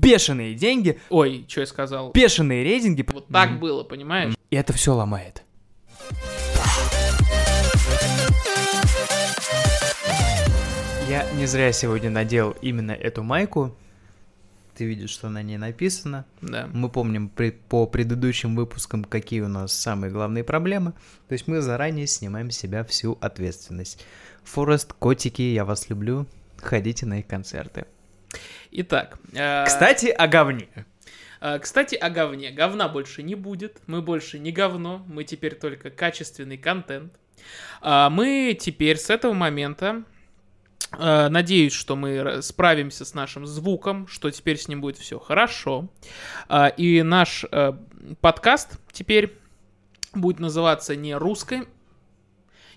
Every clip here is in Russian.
бешеные деньги, Ой, что я сказал? бешеные рейтинги. Вот так было, понимаешь? И это все ломает. Я не зря сегодня надел именно эту майку. Ты видишь, что на ней написано. Да. Мы помним при- по предыдущим выпускам, какие у нас самые главные проблемы. То есть мы заранее снимаем с себя всю ответственность. Форест, котики, я вас люблю. Ходите на их концерты. Итак. э, Кстати, о говне. э, Кстати, о говне. Говна больше не будет. Мы больше не говно. Мы теперь только качественный контент. А Мы теперь с этого момента э, Надеюсь, что мы справимся с нашим звуком, что теперь с ним будет все хорошо. А, И наш подкаст теперь будет называться не русской,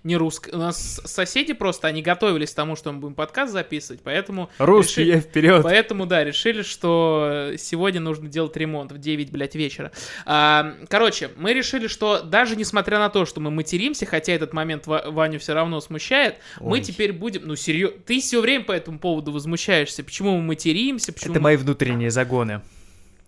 не русской. У нас соседи просто, они готовились к тому, что мы будем подкаст записывать, поэтому... Русские решили- вперед. Поэтому, да, решили, что сегодня нужно делать ремонт в 9, блядь, вечера. А, короче, мы решили, что даже несмотря на то, что мы материмся, хотя этот момент Ва- Ваню все равно смущает, мы Ой. теперь будем... Ну, серьезно, ты все время по этому поводу возмущаешься. Почему мы материмся, почему Это мои внутренние загоны.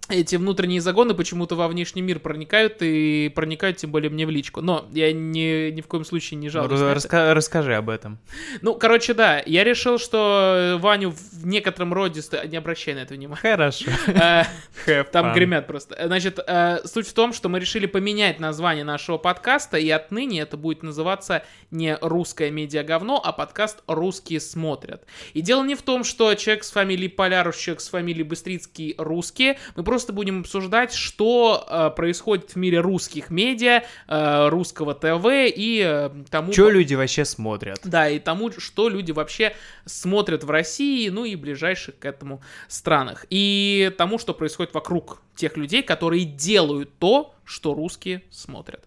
Эти внутренние загоны почему-то во внешний мир проникают и проникают тем более мне в личку. Но я ни, ни в коем случае не Ну, жалуюсь. это. раска- расскажи об этом. Ну, короче, да, я решил, что Ваню в некотором роде... Не обращай на это внимания. Хорошо. Э, Там гремят просто. Значит, э, суть в том, что мы решили поменять название нашего подкаста, и отныне это будет называться не «Русское медиа говно», а подкаст «Русские смотрят». И дело не в том, что человек с фамилией Полярус, человек с фамилией Быстрицкий русские. Мы просто будем обсуждать, что э, происходит в мире русских медиа, э, русского ТВ и э, тому... Чё люди вообще смотрят? Да, и тому, что люди вообще смотрят в России, ну и ближайших к этому странах. И тому, что происходит вокруг тех людей, которые делают то, что русские смотрят.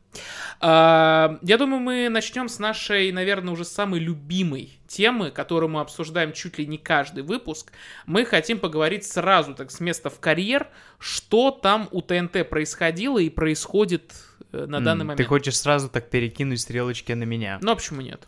А, Я думаю, мы начнем с нашей, наверное, уже самой любимой темы, которую мы обсуждаем чуть ли не каждый выпуск. Мы хотим поговорить сразу, так, с места в карьер, что там у ТНТ происходило и происходит э, на данный момент. Ты хочешь сразу так перекинуть стрелочки на меня? Ну, а почему нет?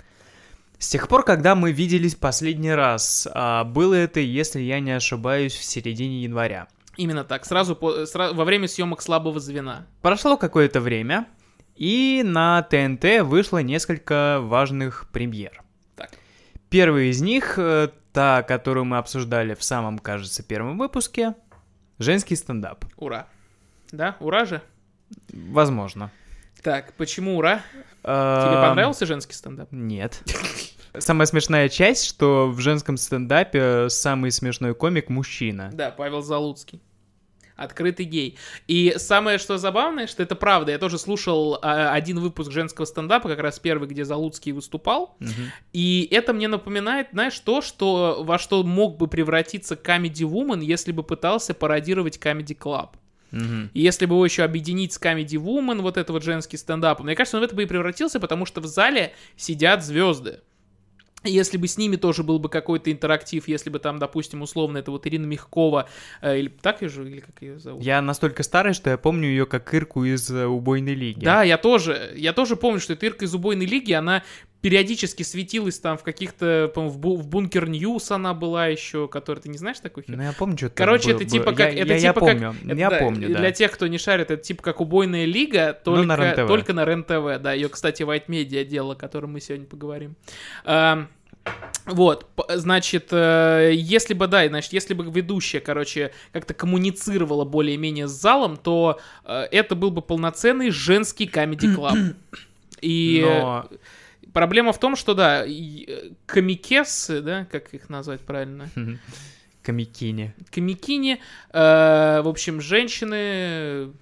С тех пор, когда мы виделись последний раз, а, было это, если я не ошибаюсь, в середине января. Именно так, сразу, по- сра- во время съемок слабого звена. Прошло какое-то время, и на ТНТ вышло несколько важных премьер. Так. Первая из них, э, та, которую мы обсуждали в самом, кажется, первом выпуске, женский стендап. Ура. Да, ура же. Возможно. Так, почему ура? Тебе Тебе понравился женский стендап? Нет. Самая смешная часть, что в женском стендапе самый смешной комик мужчина. Да, Павел Залуцкий. Открытый гей. И самое, что забавное, что это правда. Я тоже слушал а, один выпуск женского стендапа, как раз первый, где Залуцкий выступал. Мгм. И это мне напоминает, знаешь, то, что, во что мог бы превратиться Comedy Woman, если бы пытался пародировать Comedy Club. И если бы его еще объединить с Comedy Woman, вот это вот женский стендап, мне кажется, он в это бы и превратился, потому что в зале сидят звезды. Если бы с ними тоже был бы какой-то интерактив, если бы там, допустим, условно, это вот Ирина Мягкова, э, или так ее же, или как ее зовут? Я настолько старый, что я помню ее как Ирку из э, убойной лиги. Да, я тоже, я тоже помню, что эта Ирка из убойной лиги, она периодически светилась там в каких-то, по-моему, в, бу- в Бункер News она была еще, которая, ты не знаешь такую херню? Ну, я помню, что Короче, это типа как... Я, это я, типа я как- помню, это я да, помню, да. Для тех, кто не шарит, это типа как убойная лига, только, Ну, на РЕН-ТВ. только на РЕН-ТВ. Да, ее, кстати, White Media дело, о котором мы сегодня поговорим. Ам, Вот, значит, э, если бы, да, значит, если бы ведущая, короче, как-то коммуницировала более-менее с залом, то э, это был бы полноценный женский комедий-клаб. И Но проблема в том, что, да, э, комикессы, да, как их назвать правильно? комикини. комикини. Э, в общем, женщины,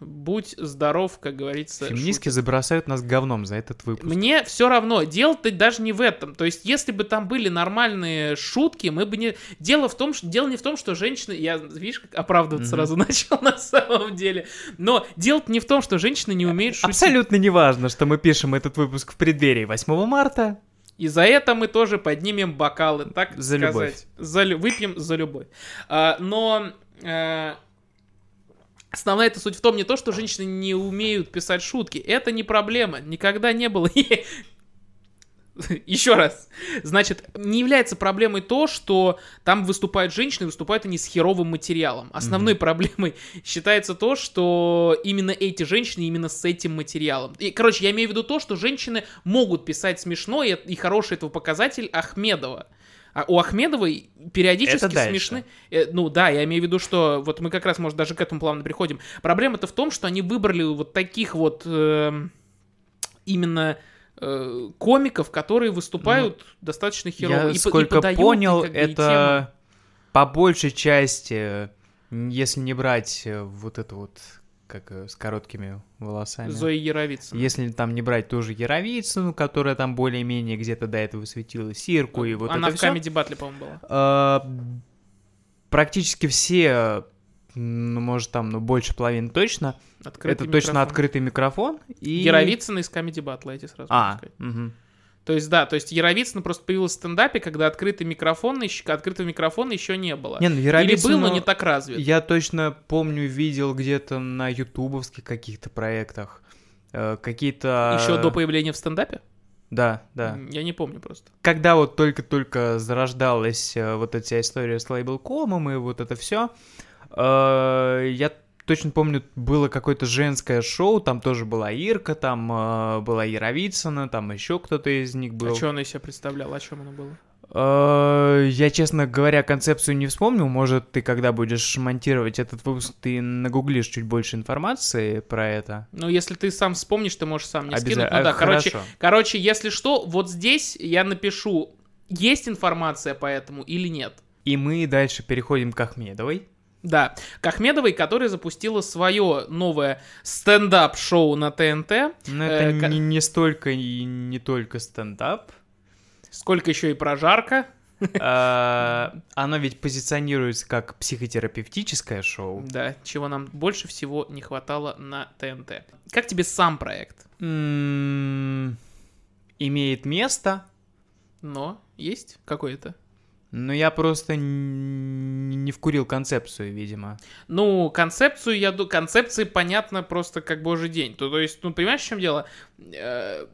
будь здоров, как говорится. Феминистки забросают нас говном за этот выпуск. Мне все равно, дело-то даже не в этом. То есть, если бы там были нормальные шутки, мы бы не... Дело в том, что... Дело не в том, что женщины... Я, видишь, как оправдываться Мгм. сразу начал на самом деле. Но дело не в том, что женщины не умеют шутить. Абсолютно не важно, что мы пишем этот выпуск в преддверии 8 марта. И за это мы тоже поднимем бокалы, так За сказать. любовь. За Выпьем за любовь. А, но э, основная эта суть в том не то, что женщины не умеют писать шутки. Это не проблема. Никогда не было. Еще раз. Значит, не является проблемой то, что там выступают женщины, выступают они с херовым материалом. Основной mm-hmm. проблемой считается то, что именно эти женщины именно с этим материалом. И, короче, я имею в виду то, что женщины могут писать смешно, и, и хороший этого показатель Ахмедова. А у Ахмедовой периодически смешны. Э, ну да, я имею в виду, что вот мы как раз, может, даже к этому плавно приходим. Проблема-то в том, что они выбрали вот таких вот э, именно э, комиков, которые выступают ну, достаточно херово. Я и, сколько и подают, понял, и, это по большей части, если не брать э, вот это вот как э, с короткими волосами. Зоя Яровицына. Если там не брать тоже Яровицыну, которая там более-менее где-то до этого светила, Сирку и вот Она это в Камеди Батле, по-моему, была. А, практически все, ну, может, там, ну, больше половины точно. Открытый это микрофон. точно открытый микрофон. И... Яровицына из Камеди Батла, эти сразу А, угу. То есть, да, то есть Яровицына просто появилась в стендапе, когда открытый микрофон, открытого микрофона еще не было. Не, ну, Яровицыну... Или был, но не так развит. Я точно помню, видел где-то на ютубовских каких-то проектах. Э, какие-то... Еще до появления в стендапе? Да, да. Я не помню просто. Когда вот только-только зарождалась э, вот эта история с лейбл.комом и вот это все, э, я точно помню, было какое-то женское шоу, там тоже была Ирка, там э, была Яровицына, там еще кто-то из них был. А что она из себя представляла, о чем она была? Э, я, честно говоря, концепцию не вспомнил. Может, ты, когда будешь монтировать этот выпуск, ты нагуглишь чуть больше информации про это. Ну, если ты сам вспомнишь, ты можешь сам мне скинуть. Ну, да, короче, короче, если что, вот здесь я напишу, есть информация по этому или нет. И мы дальше переходим к Ахмедовой. Да, к Ахмедовой, которая запустила свое новое стендап-шоу на ТНТ. Но это э, не, не столько и не только стендап. Сколько еще и прожарка. А, оно ведь позиционируется как психотерапевтическое шоу. Да, чего нам больше всего не хватало на ТНТ. Как тебе сам проект? Имеет место. Но есть какое-то? Ну, я просто не вкурил концепцию, видимо. Ну, концепцию, я думаю, концепции понятно просто как божий день. То, то есть, ну, понимаешь, в чем дело? Э,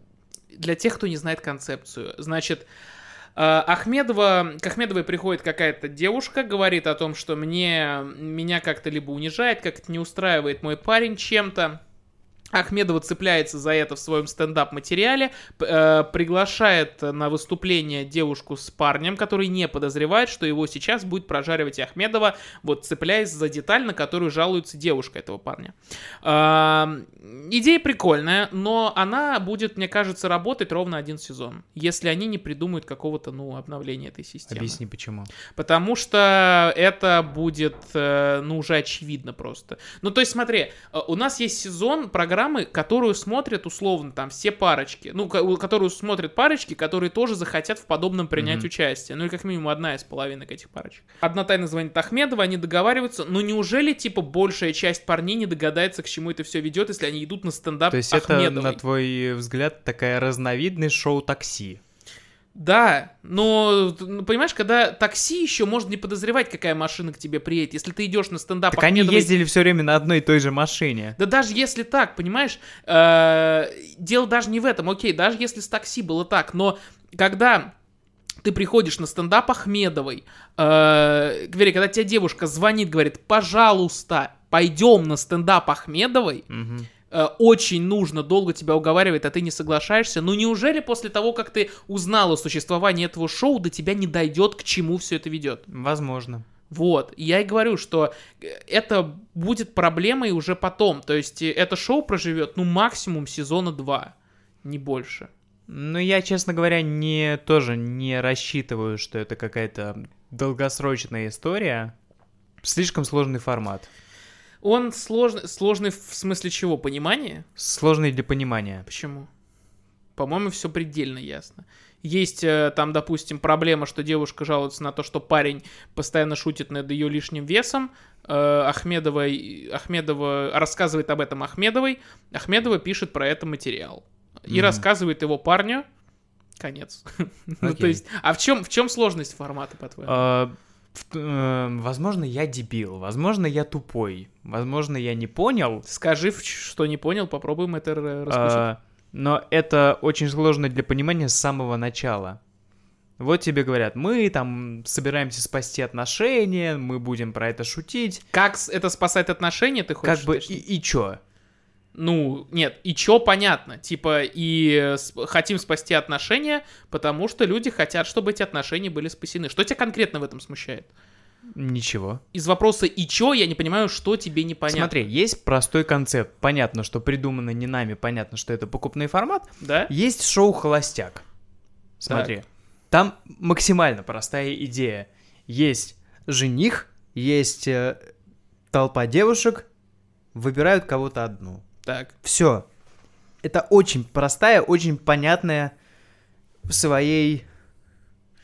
для тех, кто не знает концепцию. Значит, э, Ахмедова, к Ахмедовой приходит какая-то девушка, говорит о том, что мне, меня как-то либо унижает, как-то не устраивает мой парень чем-то. Ахмедова цепляется за это в своем стендап-материале, э, приглашает на выступление девушку с парнем, который не подозревает, что его сейчас будет прожаривать Ахмедова, вот цепляясь за деталь, на которую жалуется девушка этого парня. Э, идея прикольная, но она будет, мне кажется, работать ровно один сезон, если они не придумают какого-то, ну, обновления этой системы. Объясни, почему. Потому что это будет, э, ну, уже очевидно просто. Ну, то есть, смотри, э, у нас есть сезон программы программы, которую смотрят условно там все парочки, ну, которую смотрят парочки, которые тоже захотят в подобном принять mm-hmm. участие. Ну, и как минимум одна из половинок этих парочек. Одна тайна звонит Ахмедова, они договариваются, но неужели, типа, большая часть парней не догадается, к чему это все ведет, если они идут на стендап То есть Ахмедовой? это, на твой взгляд, такая разновидность шоу такси? Да, но, ну, понимаешь, когда такси еще можно не подозревать, какая машина к тебе приедет. Если ты идешь на стендап... Так Ахмедовой... они ездили все время на одной и той же машине. Да даже если так, понимаешь, э, дело даже не в этом. Окей, даже если с такси было так, но когда ты приходишь на стендап Ахмедовой, э, когда тебе девушка звонит, говорит, пожалуйста, пойдем на стендап Ахмедовой, угу Э, очень нужно, долго тебя уговаривает, а ты не соглашаешься. Ну неужели после того, как ты узнал о существовании этого шоу, до тебя не дойдет, к чему все это ведет? Возможно. Вот, я и говорю, что э, это будет проблемой уже потом. То есть э, это шоу проживет, ну, максимум сезона 2, не больше. Ну, я, честно говоря, не тоже не рассчитываю, что это какая-то долгосрочная история. Слишком сложный формат. Он сложный, сложный в смысле чего? Понимания? Сложный для понимания. Почему? По-моему, все предельно ясно. Есть э, там, допустим, проблема, что девушка жалуется на то, что парень постоянно шутит над ее лишним весом. Э, Ахмедова, Ахмедова рассказывает об этом Ахмедовой. Ахмедова пишет про это материал. И mm рассказывает его парню. Конец. ну, то есть, а в чем, в чем сложность формата, по-твоему? Uh возможно, я дебил, возможно, я тупой, возможно, я не понял. Скажи, что не понял, попробуем это раскусить. А, но это очень сложно для понимания с самого начала. Вот тебе говорят, мы там собираемся спасти отношения, мы будем про это шутить. Как это спасает отношения, ты хочешь Как бы и, и чё? Ну, нет, и чё понятно. Типа, и э, хотим спасти отношения, потому что люди хотят, чтобы эти отношения были спасены. Что тебя конкретно в этом смущает? Ничего. Из вопроса «и чё?» я не понимаю, что тебе непонятно. Смотри, есть простой концепт. Понятно, что придумано не нами, понятно, что это покупной формат. Да? Есть шоу «Холостяк». Смотри, там максимально простая идея. Есть жених, есть э, толпа девушек, выбирают кого-то одну. Так. Все. Это очень простая, очень понятная в своей,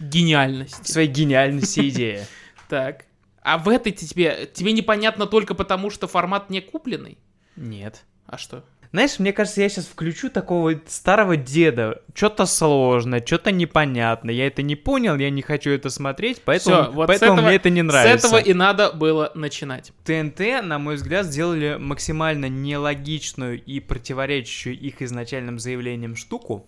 Гениальность. в своей гениальности идея. Так. А в этой тебе, тебе непонятно только потому, что формат не купленный? Нет. А что? Знаешь, мне кажется, я сейчас включу такого старого деда. Что-то сложно, что-то непонятно. Я это не понял, я не хочу это смотреть, поэтому, Всё, вот поэтому этого- мне это не нравится. С этого и надо было начинать. ТНТ, на мой взгляд, сделали максимально нелогичную и противоречащую их изначальным заявлениям штуку.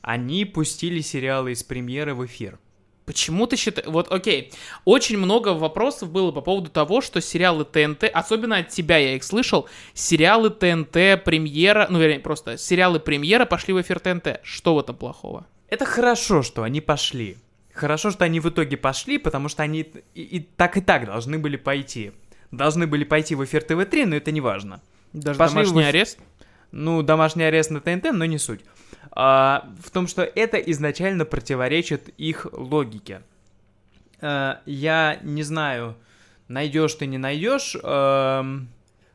Они пустили сериалы из премьеры в эфир. Почему ты считаешь... Вот, окей. Очень много вопросов было по поводу того, что сериалы ТНТ, особенно от тебя я их слышал, сериалы ТНТ, премьера, ну, вернее, просто сериалы премьера пошли в эфир ТНТ. Что в этом плохого? Это хорошо, что они пошли. Хорошо, что они в итоге пошли, потому что они и, и так и так должны были пойти. Должны были пойти в эфир ТВ-3, но это не важно. Даже Пошли домашний в- арест? Ну, домашний арест на ТНТ, но не суть. А, в том, что это изначально противоречит их логике. А, я не знаю, найдешь ты, не найдешь, эм,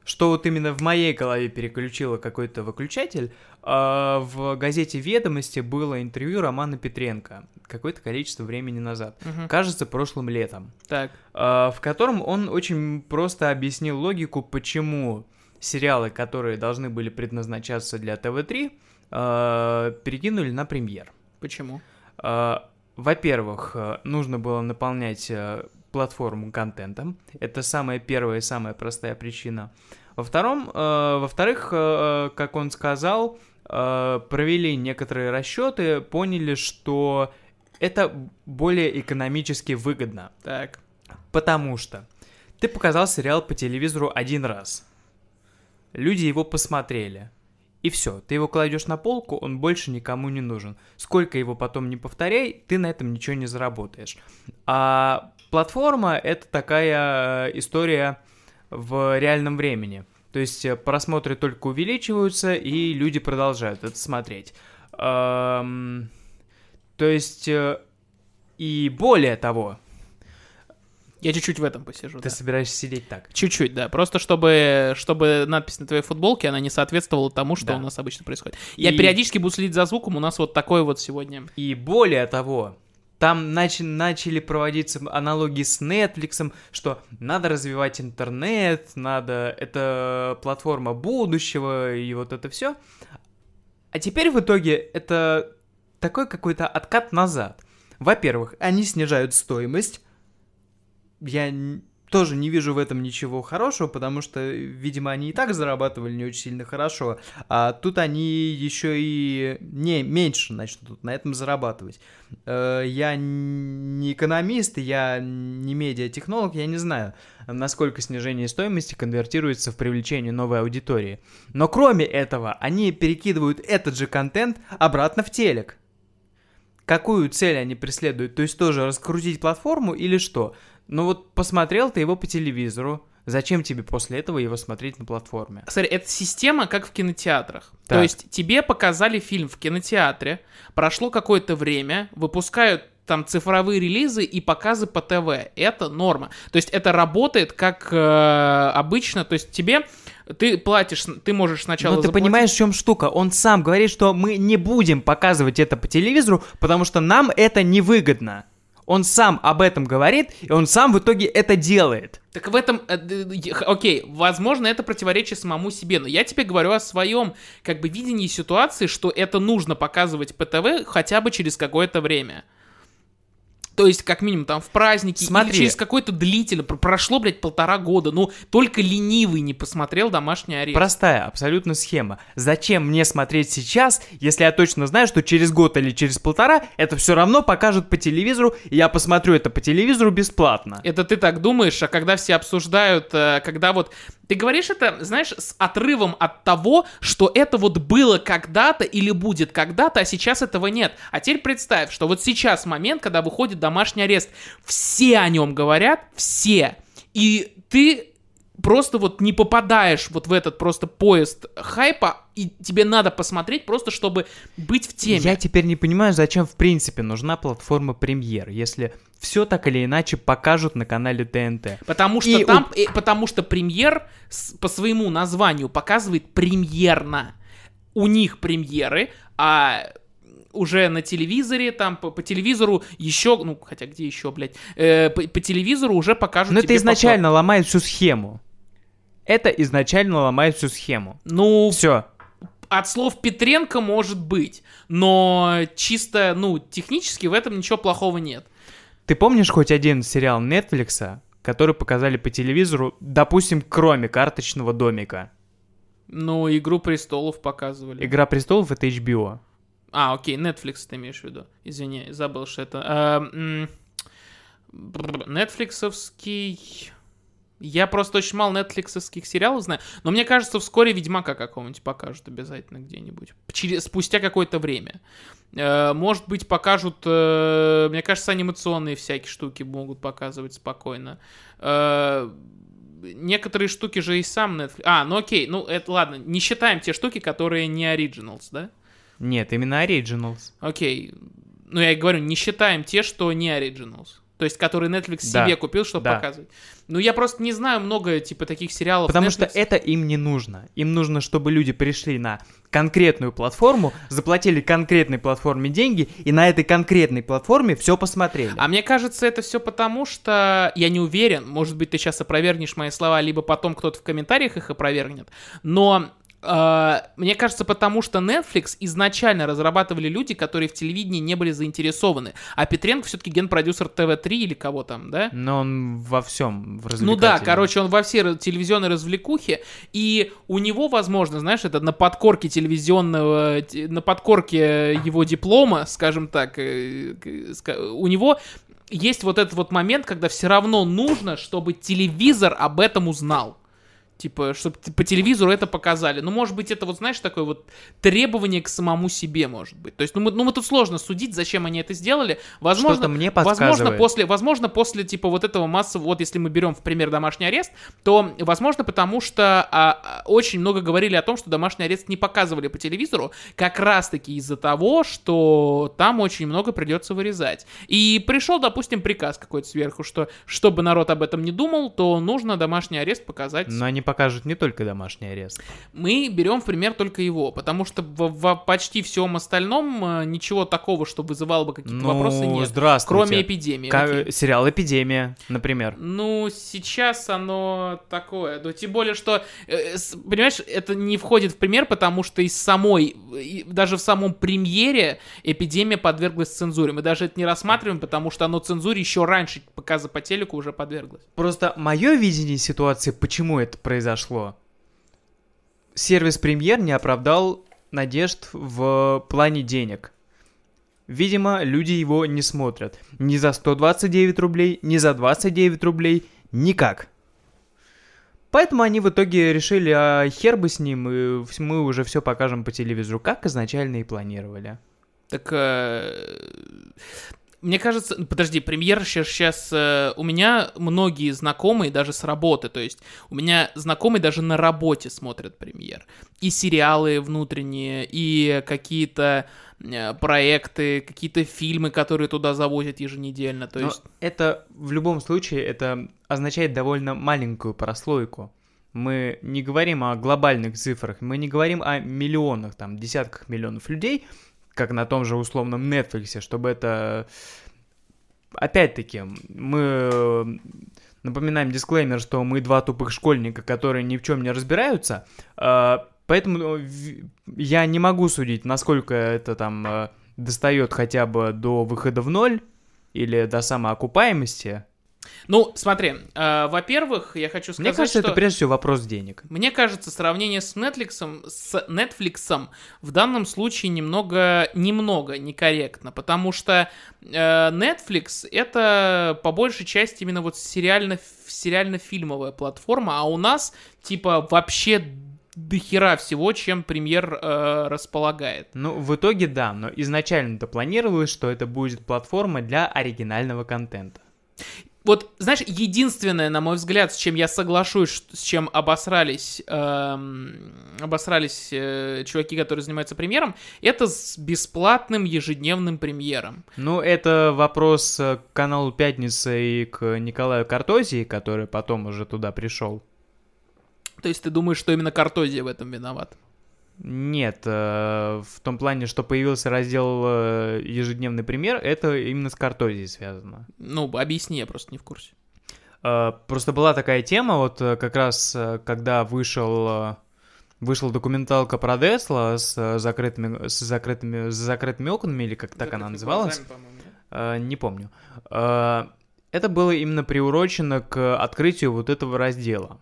что вот именно в моей голове переключило какой-то выключатель. А, в газете «Ведомости» было интервью Романа Петренко какое-то количество времени назад. Мгм. Кажется, прошлым летом. Так. А, в котором он очень просто объяснил логику, почему сериалы, которые должны были предназначаться для ТВ-3, а, перекинули на премьер. Почему? А, Во-первых, э, нужно было наполнять э, платформу контентом. Это самая первая и самая простая причина. Во втором, э, во-вторых, э, как он сказал, э, провели некоторые расчеты, поняли, что это более экономически выгодно. Так. Потому что ты показал сериал по телевизору один раз. Люди его посмотрели. И все, ты его кладешь на полку, он больше никому не нужен. Сколько его потом не повторяй, ты на этом ничего не заработаешь. А платформа это такая э, история в реальном времени. То есть э, просмотры только увеличиваются, и люди продолжают это смотреть. Ам, То есть, э, и более того, Я чуть-чуть в этом посижу. ты да. собираешься сидеть так. Чуть-чуть, да. Просто чтобы, чтобы надпись на твоей футболке, она не соответствовала тому, что Да. у нас обычно происходит. Я И- периодически буду следить за звуком, у нас вот такой вот сегодня. И более того, там начи- начали проводиться аналогии с Netflix, что надо развивать интернет, надо, это платформа будущего и вот это все. А теперь в итоге это такой какой-то откат назад. Во-первых, они снижают стоимость. Я тоже не вижу в этом ничего хорошего, потому что, видимо, они и так зарабатывали не очень сильно хорошо, а тут они еще и не меньше начнут на этом зарабатывать. Э, Я не экономист, я не медиатехнолог, я не знаю, насколько снижение стоимости конвертируется в привлечение новой аудитории. Но кроме этого, они перекидывают этот же контент обратно в телек. Какую цель они преследуют? То есть тоже раскрутить платформу или что? Ну вот посмотрел ты его по телевизору, зачем тебе после этого его смотреть на платформе? Смотри, это система, как в кинотеатрах. То Так. есть тебе показали фильм в кинотеатре, прошло какое-то время, выпускают там цифровые релизы и показы по ТВ. Это норма. То есть это работает как э, обычно. То есть тебе ты платишь, ты можешь сначала Ну, ты заплатить- понимаешь, в чем штука? Он сам говорит, что мы не будем показывать это по телевизору, потому что нам это невыгодно. Он сам об этом говорит, и он сам в итоге это делает. Так в этом, э, окей, возможно, это противоречие самому себе, но я тебе говорю о своем, как бы, видении ситуации, что это нужно показывать по ТВ хотя бы через какое-то время. То есть, как минимум, там в праздники Смотри. через какой-то длительный, пр- прошло, блядь, полтора года, ну, только ленивый не посмотрел «Домашний арест». Простая абсолютно схема. Зачем мне смотреть сейчас, если я точно знаю, что через год или через полтора это все равно покажут по телевизору, и я посмотрю это по телевизору бесплатно. Это ты так думаешь, а когда все обсуждают, э, когда вот... Ты говоришь это, знаешь, с отрывом от того, что это вот было когда-то или будет когда-то, а сейчас этого нет. А теперь представь, что вот сейчас момент, когда выходит домашний арест. Все о нем говорят, все. И ты просто вот не попадаешь вот в этот просто поезд хайпа, и тебе надо посмотреть просто, чтобы быть в теме. Я теперь не понимаю, зачем в принципе нужна платформа премьер, если все так или иначе покажут на канале ТНТ. Потому что И там, э, потому что премьер с- по своему названию показывает премьерно. У них премьеры, а уже на телевизоре, там по, по телевизору еще, ну хотя где еще, блядь, э, по, по телевизору уже покажут Но это тебе изначально ломает всю схему. Это изначально ломает всю схему. Ну, Все. от слов Петренко может быть, но чисто, ну, технически в этом ничего плохого нет. Ты помнишь хоть один сериал Netflix, который показали по телевизору, допустим, кроме карточного домика? Ну, Игру престолов показывали. Игра престолов это HBO. А, окей, Netflix ты имеешь в виду. Извини, забыл, что это. Бррр, Нетфликсовский... Я просто очень мало нетфликсовских сериалов знаю, но мне кажется, вскоре Ведьмака какого-нибудь покажут обязательно где-нибудь. Через, спустя какое-то время. Э, может быть, покажут... э, мне кажется, анимационные всякие штуки могут показывать спокойно. Э, некоторые штуки же и сам Netflix... А, ну окей, ну это ладно, не считаем те штуки, которые не Originals, да? Нет, именно Originals. Окей. Ну, я говорю, не считаем те, что не Originals. То есть, которые Netflix Да. себе купил, чтобы Да. показывать. Ну, я просто не знаю много, типа, таких сериалов. Потому Netflix. что это им не нужно. Им нужно, чтобы люди пришли на конкретную платформу, заплатили конкретной платформе деньги, и на этой конкретной платформе все посмотрели. А мне кажется, это все потому, что я не уверен, может быть, ты сейчас опровергнешь мои слова, либо потом кто-то в комментариях их опровергнет, но мне кажется, потому что Netflix изначально разрабатывали люди, которые в телевидении не были заинтересованы, а Петренко все-таки генпродюсер ТВ-3 или кого там, да? Но он во всем в Ну да, короче, он во все телевизионные развлекухи, и у него, возможно, знаешь, это на подкорке телевизионного, те- на подкорке его диплома, скажем так, э, у него есть вот этот вот момент, когда все равно нужно, чтобы телевизор об этом узнал. Типа, чтобы по телевизору это показали. Ну, может быть, это вот, знаешь, такое вот требование к самому себе, может быть. То есть, ну, мы, ну, мы тут сложно судить, зачем они это сделали. Возможно, Что-то мне Возможно, после, возможно, после типа вот этого массового, вот если мы берем в пример домашний арест, то, возможно, потому что а, а, очень много говорили о том, что домашний арест не показывали по телевизору, как раз-таки из-за того, что там очень много придется вырезать. И пришел, допустим, приказ какой-то сверху, что чтобы народ об этом не думал, то нужно домашний арест показать. Но они покажут не только домашний арест. Мы берем в пример только его, потому что в, в почти всем остальном э, ничего такого, что вызывало бы какие-то Ну, вопросы, нет. здравствуйте. Кроме эпидемии. Окей. Сериал «Эпидемия», например. Ну, сейчас оно такое. Ну, тем более, что, э, понимаешь, это не входит в пример, потому что из самой, даже в самом премьере эпидемия подверглась цензуре. Мы даже это не рассматриваем, потому что оно цензуре еще раньше показа по телеку уже подверглось. Просто мое видение ситуации, почему это произошло. Сервис премьер не оправдал надежд в плане денег. Видимо, люди его не смотрят. Ни за 129 рублей, ни за 29 рублей, никак. Поэтому они в итоге решили, а хер бы с ним, и мы уже все покажем по телевизору, как изначально и планировали. Так, э, мне кажется, ну, подожди, премьер сейчас... у меня многие знакомые даже с работы, то есть у меня знакомые даже на работе смотрят премьер. И сериалы внутренние, и какие-то э, проекты, какие-то фильмы, которые туда завозят еженедельно. То Но есть, это в любом случае это означает довольно маленькую прослойку. Мы не говорим о глобальных цифрах, мы не говорим о миллионах, там, десятках миллионов людей, как на том же условном Netflix, чтобы это... Опять-таки, мы э, напоминаем дисклеймер, что мы два тупых школьника, которые ни в чем не разбираются, э, поэтому э, я не могу судить, насколько это там достает хотя бы до выхода в ноль, или до самоокупаемости, Ну, смотри, э, во-первых, я хочу сказать, мне кажется, что... это прежде всего вопрос денег. Мне кажется, сравнение с Netflix, с Netflix в данном случае немного, немного некорректно, потому что э, Netflix это по большей части именно вот сериально, сериально-фильмовая платформа, а у нас типа вообще дохера всего, чем премьер э, располагает. Ну, в итоге да, но изначально-то планировалось, что это будет платформа для оригинального контента. Вот, знаешь, единственное, на мой взгляд, с чем я соглашусь, с чем обосрались, эм, обосрались э, чуваки, которые занимаются премьером, это с бесплатным ежедневным премьером. Ну, это вопрос э, к каналу «Пятница» и к Николаю Картозии, который потом уже туда пришел. То есть ты думаешь, что именно Картозия в этом виноват? Нет, э, в том плане, что появился раздел э, «Ежедневный пример», это именно с Картозией связано. Ну, объясни, я просто не в курсе. Э, Просто была такая тема, вот как раз, когда вышел, вышла документалка про Десла с закрытыми, с закрытыми, с закрытыми окнами, или как так она Закрытыми называлась, глазами, не помню. Это было именно приурочено к открытию вот этого раздела.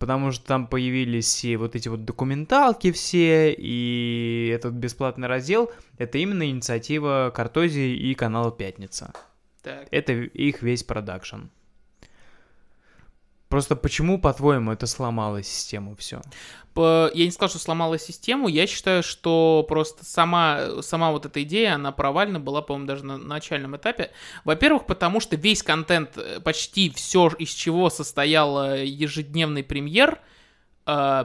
Потому что там появились и вот эти вот документалки все, и этот бесплатный раздел, это именно инициатива Картозии и канала «Пятница». Так. Это их весь продакшн. Просто почему, по-твоему, это сломало систему все? Я не сказал, что сломала систему, я считаю, что просто сама, сама вот эта идея, она провальна была, по-моему, даже на начальном этапе. Во-первых, потому что весь контент, э, почти все, из чего состоял э, ежедневный премьер, э,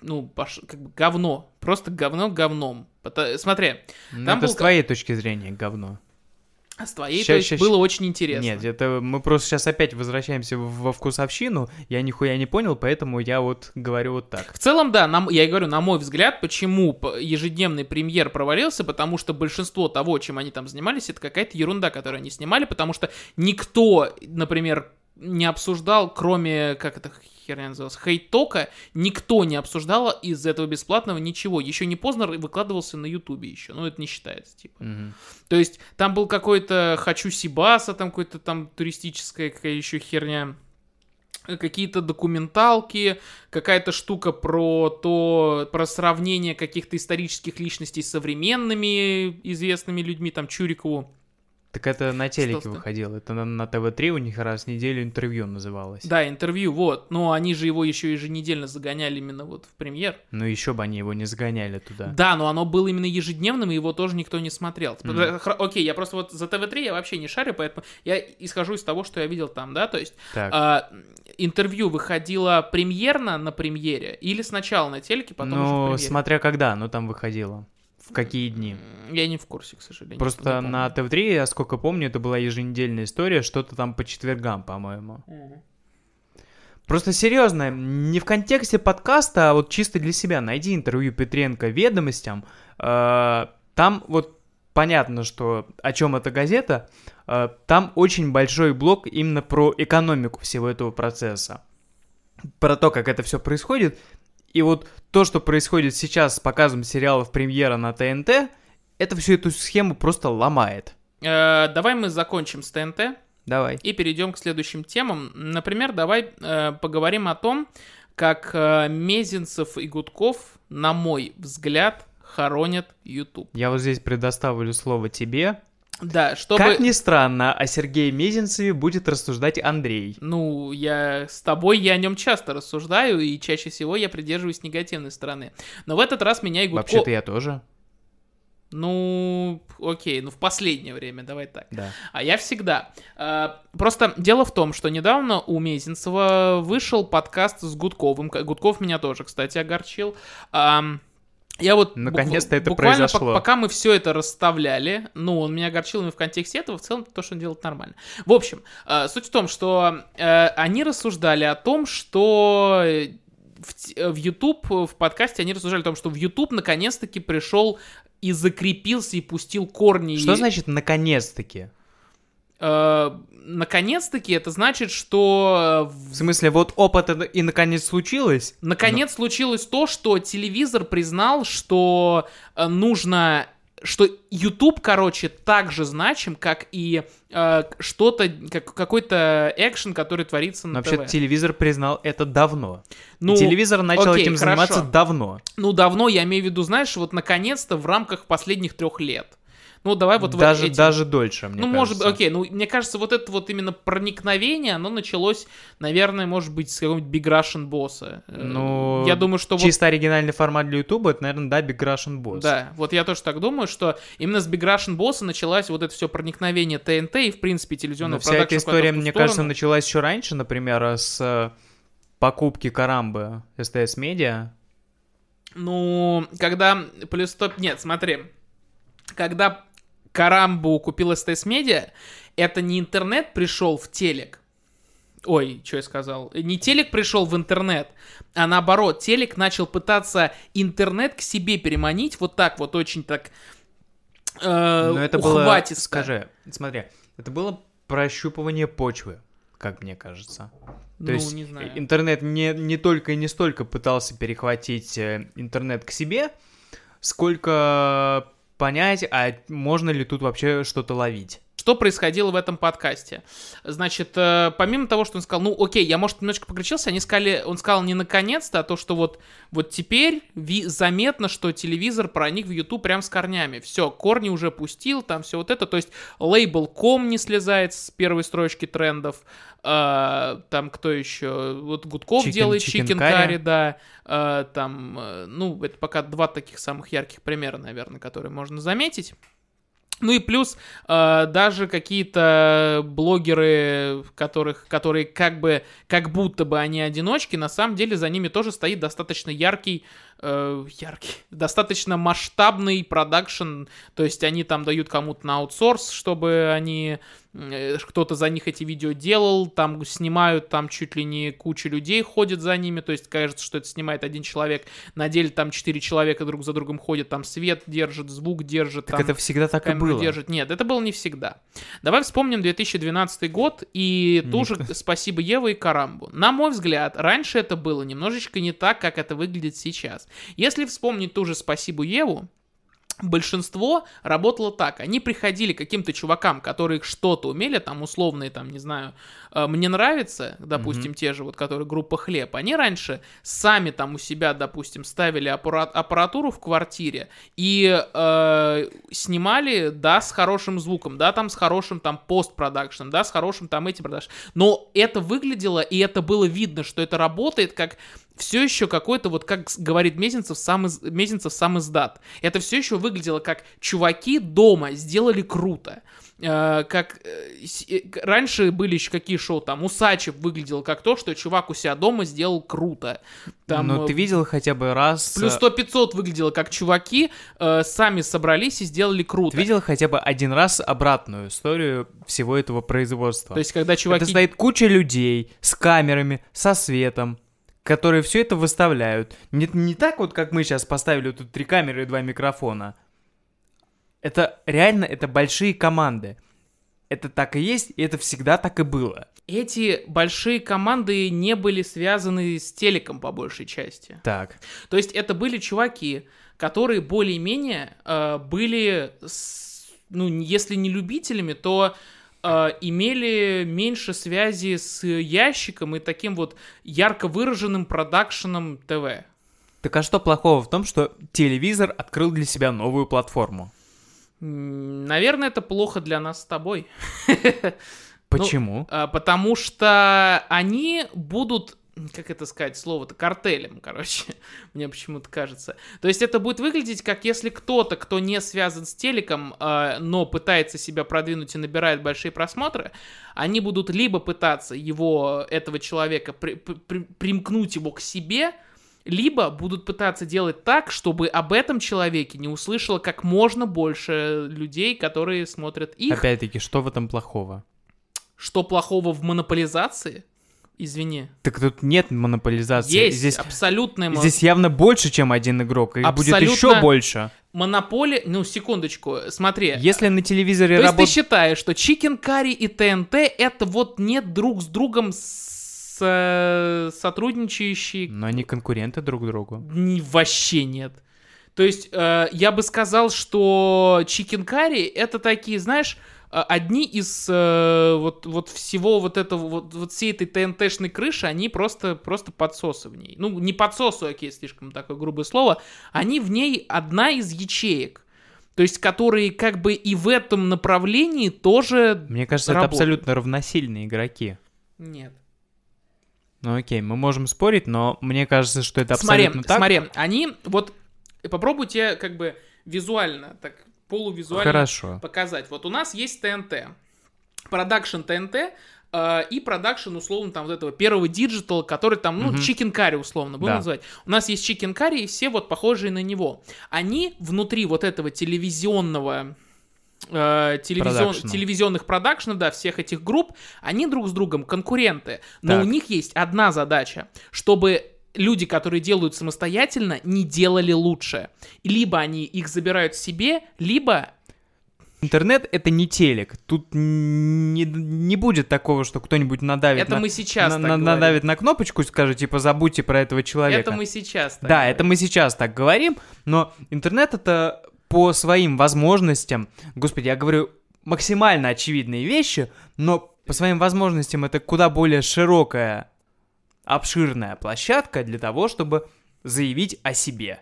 ну, как бы говно. Просто говно говном. Смотри, Ну, Там это был с твоей точки зрения говно. А с твоей, Ща- то есть, ща- было очень интересно. Нет, это мы просто сейчас опять возвращаемся во вкусовщину. Я нихуя не понял, поэтому я вот говорю вот так. В целом, да, нам, я и говорю, на мой взгляд, почему ежедневный премьер провалился, потому что большинство того, чем они там занимались, это какая-то ерунда, которую они снимали, потому что никто, например, не обсуждал, кроме, как это херня называлась, хейт-тока, никто не обсуждал из этого бесплатного ничего. Еще не поздно выкладывался на ютубе еще, ну это не считается, типа. Мгм. То есть там был какой-то «Хочу Сибаса», там какой-то там туристическая какая еще херня, какие-то документалки, какая-то штука про то, про сравнение каких-то исторических личностей с современными известными людьми, там Чурикову. Так это на телеке Что-то. выходило. Это на, на ТВ-3 у них раз в неделю интервью называлось. Да, интервью, вот. Но они же его еще еженедельно загоняли именно вот в премьер. Ну еще бы они его не загоняли туда. Да, но оно было именно ежедневным, и его тоже никто не смотрел. Хра- Окей, я просто вот за ТВ-3 я вообще не шарю, поэтому я исхожу из того, что я видел там, да, то есть Так. а, интервью выходило премьерно на премьере или сначала на телеке, потом уже в ну, смотря когда оно там выходило. В какие дни. Я не в курсе, к сожалению. Просто на ТВ-3, я сколько помню, это была еженедельная история, что-то там по четвергам, по-моему. Просто серьезно, не в контексте подкаста, а вот чисто для себя. Найди интервью Петренко ведомостям. Э, Там вот понятно, что о чем эта газета. Э, Там очень большой блок именно про экономику всего этого процесса. Про то, как это все происходит. И вот то, что происходит сейчас с показом сериалов премьера на ТНТ, это всю эту схему просто ломает. Э, Давай мы закончим с ТНТ Давай. и перейдем к следующим темам. Например, давай э, поговорим о том, как э, Мезенцев и Гудков, на мой взгляд, хоронят YouTube. Я вот здесь предоставлю слово тебе. Да, чтобы... Как ни странно, о Сергее Мезенцеве будет рассуждать Андрей. Ну, я с тобой, я о нем часто рассуждаю, и чаще всего я придерживаюсь негативной стороны. Но в этот раз меня и Гудков... Вообще-то я тоже. Ну, окей, ну в последнее время, давай так. Да. А я всегда. А, Просто дело в том, что недавно у Мезенцева вышел подкаст с Гудковым. Гудков меня тоже, кстати, огорчил. Я вот Наконец-то это произошло. пока мы все это расставляли, ну, он меня огорчил именно в контексте этого, в целом то, что он делает нормально. В общем, э, суть в том, что э, они рассуждали о том, что э, в, в YouTube, в подкасте они рассуждали о том, что в YouTube наконец-таки пришел и закрепился и пустил корни. Что значит наконец-таки? Э, наконец-таки это значит, что э, в- смысле, вот опыт и наконец случилось? наконец случилось то, что телевизор признал, что э, нужно что YouTube, короче, так же значим, как и э, что-то, как какой-то экшен, который творится на Но вообще ТВ. телевизор признал это давно. Ну, телевизор начал окей, этим хорошо. заниматься давно. Ну, давно, я имею в виду, знаешь, вот наконец-то в рамках последних трех лет. Ну, давай вот в даже, эти- даже дольше, мне ну, может быть, кажется. окей, ну, мне кажется, вот это вот именно проникновение, оно началось, наверное, может быть, с какого-нибудь Big Russian босса. Э, Ну, я думаю, что вот Чисто оригинальный формат для Ютуба, это, наверное, да, Big Russian Boss. Да, вот я тоже так думаю, что именно с Big Russian Boss началось вот это все проникновение ТНТ и, в принципе, Но телевизионного вся эта история, мне кажется, сторону. началась еще раньше, например, с э, покупки Карамбы СТС Медиа. Ну, когда плюс 100... Нет, смотри. Когда Карамбу купил СТС Медиа, это не интернет пришел в телек. Ой, что я сказал? Не телек пришел в интернет, а наоборот, телек начал пытаться интернет к себе переманить вот так вот очень так э, Но это было, ухватисто. скажи, смотри, это было прощупывание почвы, как мне кажется. То ну, есть не знаю. интернет не, не только и не столько пытался перехватить э, интернет к себе, сколько понять, а можно ли тут вообще что-то ловить. Что происходило в этом подкасте? Значит, э, помимо того, что он сказал, ну, окей, я, может, немножко покричился, они сказали, он сказал не наконец-то, а то, что вот, вот теперь ви- заметно, что телевизор проник в YouTube прям с корнями. Все, корни уже пустил, там все вот это, то есть LABELCOM не слезает с первой строчки трендов, э, там кто еще, вот Гудков Chicken- делает Chicken Curry, да, э, там, э, ну, это пока два таких самых ярких примера, наверное, которые можно заметить. Ну и плюс э, даже какие-то блогеры, которых, которые как бы, как будто бы они одиночки, на самом деле за ними тоже стоит достаточно яркий, э, яркий, достаточно масштабный продакшн, то есть они там дают кому-то на аутсорс, чтобы они, кто-то за них эти видео делал, там снимают, там чуть ли не куча людей ходит за ними, то есть кажется, что это снимает один человек, на деле там четыре человека друг за другом ходят, там свет держит, звук держит, Так там это всегда так и было. держит. Нет, это было не всегда. Давай вспомним 2012 год и тоже спасибо Еве и Карамбу. На мой взгляд, раньше это было немножечко не так, как это выглядит сейчас. Если вспомнить ту же спасибо Еву, большинство работало так. Они приходили к каким-то чувакам, которые что-то умели, там условные, там, не знаю, э, мне нравится, допустим, те же, вот, которые группа Хлеб, они раньше сами там у себя, допустим, ставили аппарат- аппаратуру в квартире и э, снимали, да, с хорошим звуком, да, там с хорошим там постпродакшном, да, с хорошим там этим продакшн. Но это выглядело, и это было видно, что это работает как все еще какой-то, вот как говорит Мезенцев, сам, из, Мезенцев сам издат. Это все еще выглядело как чуваки дома сделали круто. Э, как э, э, раньше были еще какие шоу, там Усачев выглядел как то, что чувак у себя дома сделал круто. Там, Но э, ты видел хотя бы раз... Плюс э, 100-500 выглядело как чуваки э, сами собрались и сделали круто. Ты видел хотя бы один раз обратную историю всего этого производства? То есть, когда чуваки... Это стоит куча людей с камерами, со светом, которые все это выставляют. Не, не так вот, как мы сейчас поставили тут три камеры и два микрофона. Это реально, это большие команды. Это так и есть, и это всегда так и было. Эти большие команды не были связаны с телеком по большей части. Так. То есть это были чуваки, которые более-менее э, были, с- ну, если не любителями, то э, имели меньше связи с ящиком и таким вот ярко выраженным продакшеном ТВ. Так а что плохого в том, что телевизор открыл для себя новую платформу? Наверное, это плохо для нас с тобой. Почему? А, Потому что они будут, как это сказать, слово-то, картелем, короче, мне почему-то кажется. То есть это будет выглядеть, как если кто-то, кто не связан с телеком, а, но пытается себя продвинуть и набирает большие просмотры, они будут либо пытаться его, этого человека, при- при- примкнуть его к себе, либо будут пытаться делать так, чтобы об этом человеке не услышало как можно больше людей, которые смотрят их. Опять-таки, что в этом плохого? Что плохого в монополизации? Извини. Так тут нет монополизации. Есть Здесь, абсолютная мо- здесь явно больше, чем один игрок. Будет Абсолютно. еще больше. монополия. Ну, секундочку, смотри. Если на телевизоре То есть ты считаешь, что Chicken Curry и ТНТ это вот нет друг с другом с, э, сотрудничающие? Но они конкуренты друг другу. Ни- вообще нет. То есть э, я бы сказал, что чикен карри это такие, знаешь, одни из э, вот, вот всего вот этого, вот, вот всей этой ТНТшной крыши, они просто, просто подсосы в ней. Ну, не подсосы, окей, слишком такое грубое слово, они в ней одна из ячеек. То есть, которые как бы и в этом направлении тоже Мне кажется, это работают. абсолютно равносильные игроки. Нет. Ну окей, мы можем спорить, но мне кажется, что это Смотри, абсолютно так. смотри, они вот попробуйте как бы визуально, так полувизуально Хорошо. показать. Вот у нас есть ТНТ, продакшн ТНТ э, и продакшн условно там вот этого первого диджитал, который там, ну, Chicken Curry условно будем Да. называть. У нас есть Chicken Curry и все вот похожие на него. Они внутри вот этого телевизионного э, телевизион- телевизионных продакшнов, да, всех этих групп, они друг с другом конкуренты. Но Так. у них есть одна задача, чтобы люди, которые делают самостоятельно, не делали лучше. Либо они их забирают себе, либо Интернет — это не телек. Тут не, не будет такого, что кто-нибудь надавит это на, мы сейчас на- на- надавит на кнопочку и скажет, типа, забудьте про этого человека. Это мы сейчас так Да, говорим. это мы сейчас так говорим, но интернет это по своим возможностям, господи, я говорю максимально очевидные вещи, но по своим возможностям это куда более широкая, обширная площадка для того, чтобы заявить о себе.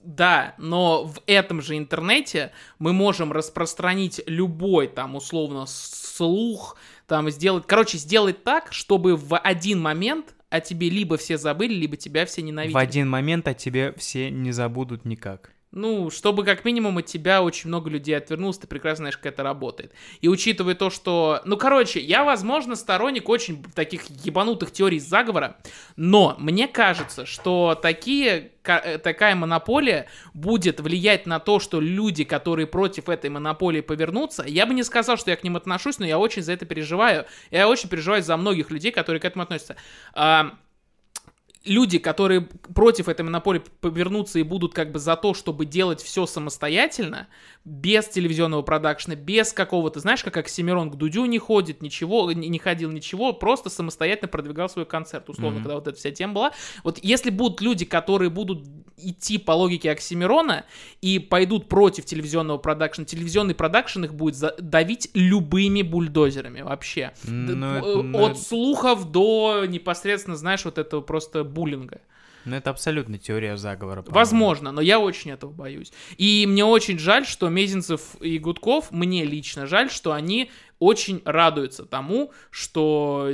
Да, но в этом же интернете мы можем распространить любой там условно слух, там сделать, короче, сделать так, чтобы в один момент о тебе либо все забыли, либо тебя все ненавидели. В один момент о тебе все не забудут никак. Ну, чтобы как минимум от тебя очень много людей отвернулось, ты прекрасно знаешь, как это работает. И учитывая то, что... Ну, короче, я, возможно, сторонник очень таких ебанутых теорий заговора, но мне кажется, что такие, э, такая монополия будет влиять на то, что люди, которые против этой монополии повернутся, я бы не сказал, что я к ним отношусь, но я очень за это переживаю. Я очень переживаю за многих людей, которые к этому относятся. Люди, которые против этой монополии повернутся и будут как бы за то, чтобы делать все самостоятельно, без телевизионного продакшна, без какого-то, знаешь, как Оксимирон к Дудю не ходит, ничего, не не ходил, ничего, просто самостоятельно продвигал свой концерт, условно, Мгм. когда вот эта вся тема была. Вот если будут люди, которые будут идти по логике Оксимирона и пойдут против телевизионного продакшна, телевизионный продакшн их будет давить любыми бульдозерами вообще. Д- Ну, э, ну, От это- слухов до непосредственно, знаешь, вот этого просто буллинга. Ну, это абсолютно теория заговора. по-моему. Возможно, но я очень этого боюсь. И мне очень жаль, что Мезенцев и Гудков, мне лично жаль, что они очень радуются тому, что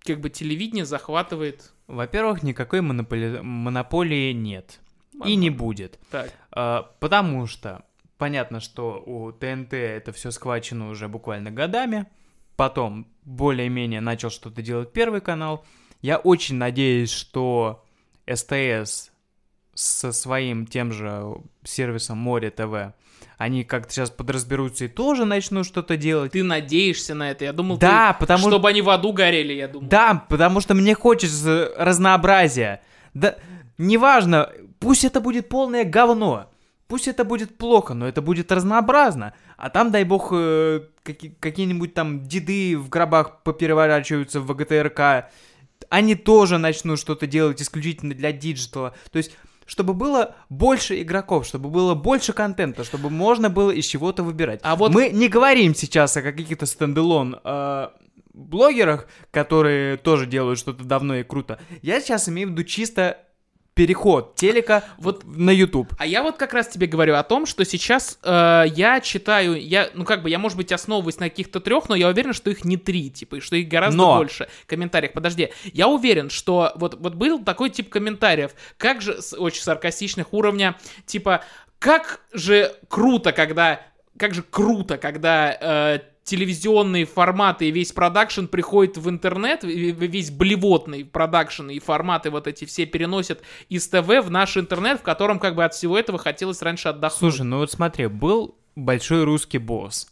как бы телевидение захватывает... Во-первых, никакой монополи- монополии нет. И не будет. Так, А, Потому что понятно, что у ТНТ это все схвачено уже буквально годами. Потом более-менее начал что-то делать первый канал. Я очень надеюсь, что СТС со своим тем же сервисом Море ТВ, они как-то сейчас подразберутся и тоже начнут что-то делать. ты надеешься на это? Я думал, Да, ты- потому чтобы они в аду горели, я думал. Да, потому что мне хочется разнообразия. Да, неважно, пусть это будет полное говно, пусть это будет плохо, но это будет разнообразно. А там, дай бог, э, каки- какие-нибудь там деды в гробах попереворачиваются в ВГТРК, они тоже начнут что-то делать исключительно для диджитала. То есть, чтобы было больше игроков, чтобы было больше контента, чтобы можно было из чего-то выбирать. А вот- Мы не говорим сейчас о каких-то standalone э, блогерах, которые тоже делают что-то давно и круто. Я сейчас имею в виду чисто переход телека Вот на YouTube. А я вот как раз тебе говорю о том, что сейчас э, я читаю, я, ну как бы, я, может быть, основываюсь на каких-то трех, но я уверен, что их не три, типа, и что их гораздо Но. больше в комментариях. Подожди, я уверен, что вот, вот был такой тип комментариев, как же, с очень саркастичных уровня, типа, как же круто, когда, как же круто, когда э, телевизионные форматы и весь продакшн приходит в интернет, весь блевотный продакшн и форматы вот эти все переносят из ТВ в наш интернет, в котором как бы от всего этого хотелось раньше отдохнуть. Слушай, ну вот смотри, был большой русский босс.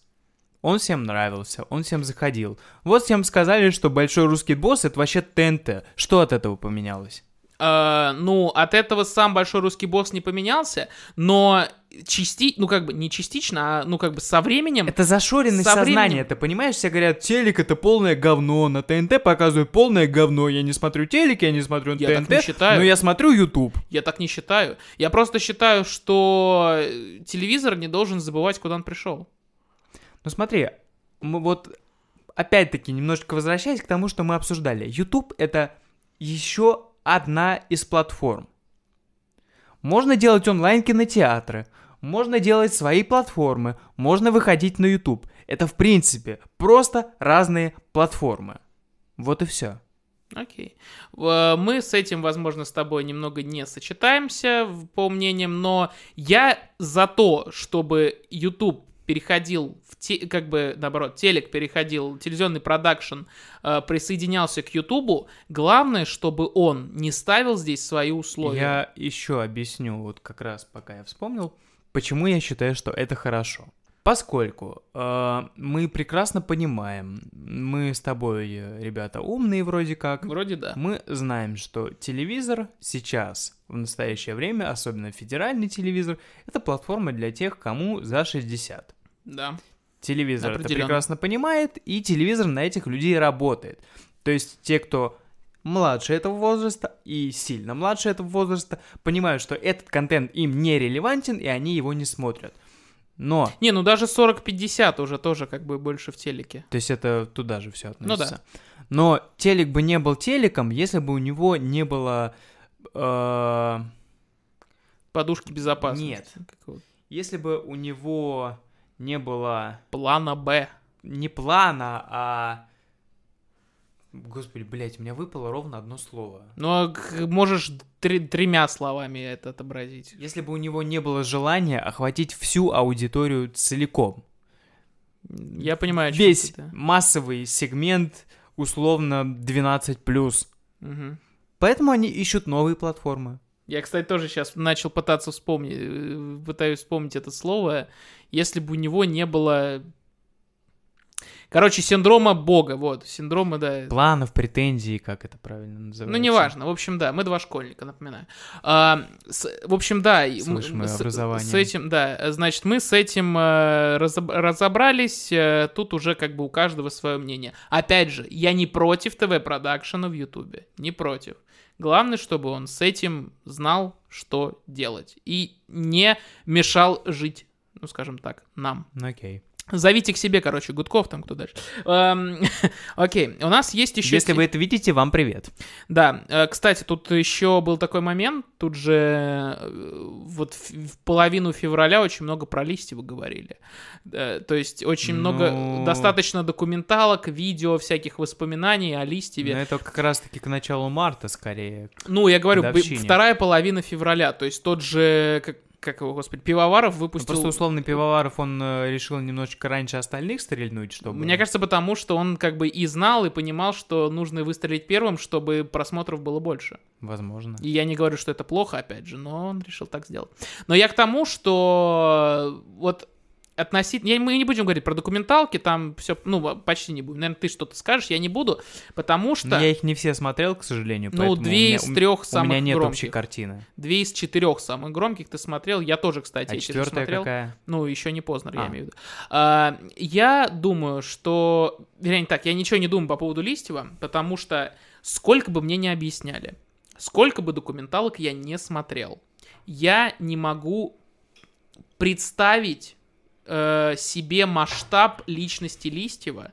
Он всем нравился, он всем заходил. Вот всем сказали, что большой русский босс это вообще ТНТ. Что от этого поменялось? Э, ну, от этого сам большой русский босс не поменялся, но части, ну как бы не частично, а ну как бы со временем. Это зашоренность Со сознания, временем- ты понимаешь? Все говорят, телек это полное говно, на ТНТ показывают полное говно, я не смотрю телек, я не смотрю Я так ТНТ, не считаю. но я смотрю YouTube. Я так не считаю. Я просто считаю, что э, телевизор не должен забывать, куда он пришел. Ну смотри, мы вот опять-таки немножко возвращаясь к тому, что мы обсуждали. YouTube это еще одна из платформ. Можно делать онлайн-кинотеатры, можно делать свои платформы, можно выходить на YouTube. Это в принципе просто разные платформы. Вот и все. Окей. Мы с этим, возможно, с тобой немного не сочетаемся по мнениям, но я за то, чтобы YouTube переходил в те, как бы наоборот, телек переходил, телевизионный продакшн э, присоединялся к Ютубу. Главное, чтобы он не ставил здесь свои условия. Я еще объясню, вот как раз пока я вспомнил, почему я считаю, что это хорошо. Поскольку э, мы прекрасно понимаем, мы с тобой, ребята, умные вроде как, Вроде да. мы знаем, что телевизор сейчас, в настоящее время, особенно федеральный телевизор, это платформа для тех, кому за 60. Да. Телевизор это прекрасно понимает, и телевизор на этих людей работает. То есть те, кто младше этого возраста и сильно младше этого возраста, понимают, что этот контент им не релевантен, и они его не смотрят. Но, Не, ну даже 40-50 уже тоже как бы больше в телеке. то есть это туда же все Ну относится. Но телек бы не был телеком, если бы у него не было... э, Подушки безопасности. Нет. Если бы у него не было Плана Б. не плана, а... Господи, блядь, у меня выпало ровно одно слово. Ну, а можешь три- тремя словами это отобразить. Если бы у него не было желания охватить всю аудиторию целиком. Я понимаю, Весь да. массовый сегмент условно 12+. Мгм. Поэтому они ищут новые платформы. Я, кстати, тоже сейчас начал пытаться вспомнить, э, пытаюсь вспомнить это слово. Если бы у него не было... Короче, синдрома бога, вот, синдрома, да. Планов, претензий, как это правильно называется. Ну, неважно. В общем, да, мы два школьника, напоминаю. А, с- в общем, да. мы- Слышь, мы с, образование. с этим, да, значит, мы с этим э, разоб- разобрались. э, тут уже как бы у каждого свое мнение. Опять же, я не против ТВ-продакшена в Ютубе. Не против. Главное, чтобы он с этим знал, что делать. И не мешал жить, ну, скажем так, нам. Окей. Зовите к себе, короче, Гудков там, кто дальше. Эм, Окей, у нас есть еще... Если вы это видите, вам привет. Да, э, кстати, тут еще был такой момент, тут же э, вот в половину февраля очень много про Листьева говорили. Э, То есть очень много, Ну. достаточно документалок, видео, всяких воспоминаний о Но Листьеве. это как раз-таки к началу марта, скорее. Ну, я говорю, вторая половина февраля, то есть тот же, как, как его, господи, Пивоваров Ну, выпустил... Просто условный Пивоваров, он э, решил немножечко раньше остальных стрельнуть, чтобы... Мне кажется, потому что он как бы и знал, и понимал, что нужно выстрелить первым, чтобы просмотров было больше. Возможно. И я не говорю, что это плохо, опять же, но он решил так сделать. Но я к тому, что вот относительно... я- Мы не будем говорить про документалки, там все, ну, почти не будем. Наверное, ты что-то скажешь, я не буду, потому что... Я их не все смотрел, к сожалению, Ну, у две меня- из у- трех У самых меня нет громких. общей картины. Две из четырех самых громких ты смотрел. Я тоже, кстати, А четвертая смотрел. какая? Ну, еще не поздно, я А. имею в виду. А, я думаю, что... Вернее, так, я ничего не думаю по поводу Листьева, потому что сколько бы мне не объясняли, сколько бы документалок я не смотрел, я не могу представить э, себе масштаб личности Листьева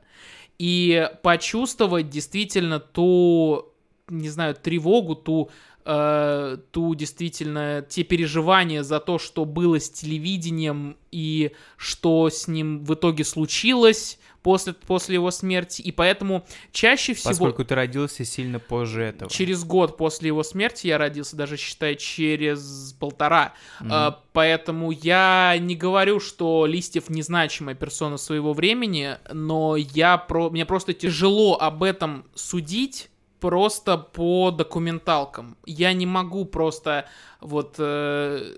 и почувствовать действительно ту, не знаю, тревогу, ту, э, ту действительно, те переживания за то, что было с телевидением и что с ним в итоге случилось после, после его смерти. И поэтому чаще всего... Поскольку ты родился сильно позже этого. Через год после его смерти я родился, даже считай, через полтора. Мгм. А, поэтому я не говорю, что Листьев незначимая персона своего времени, но я про... мне просто тяжело об этом судить просто по документалкам. Я не могу просто вот э,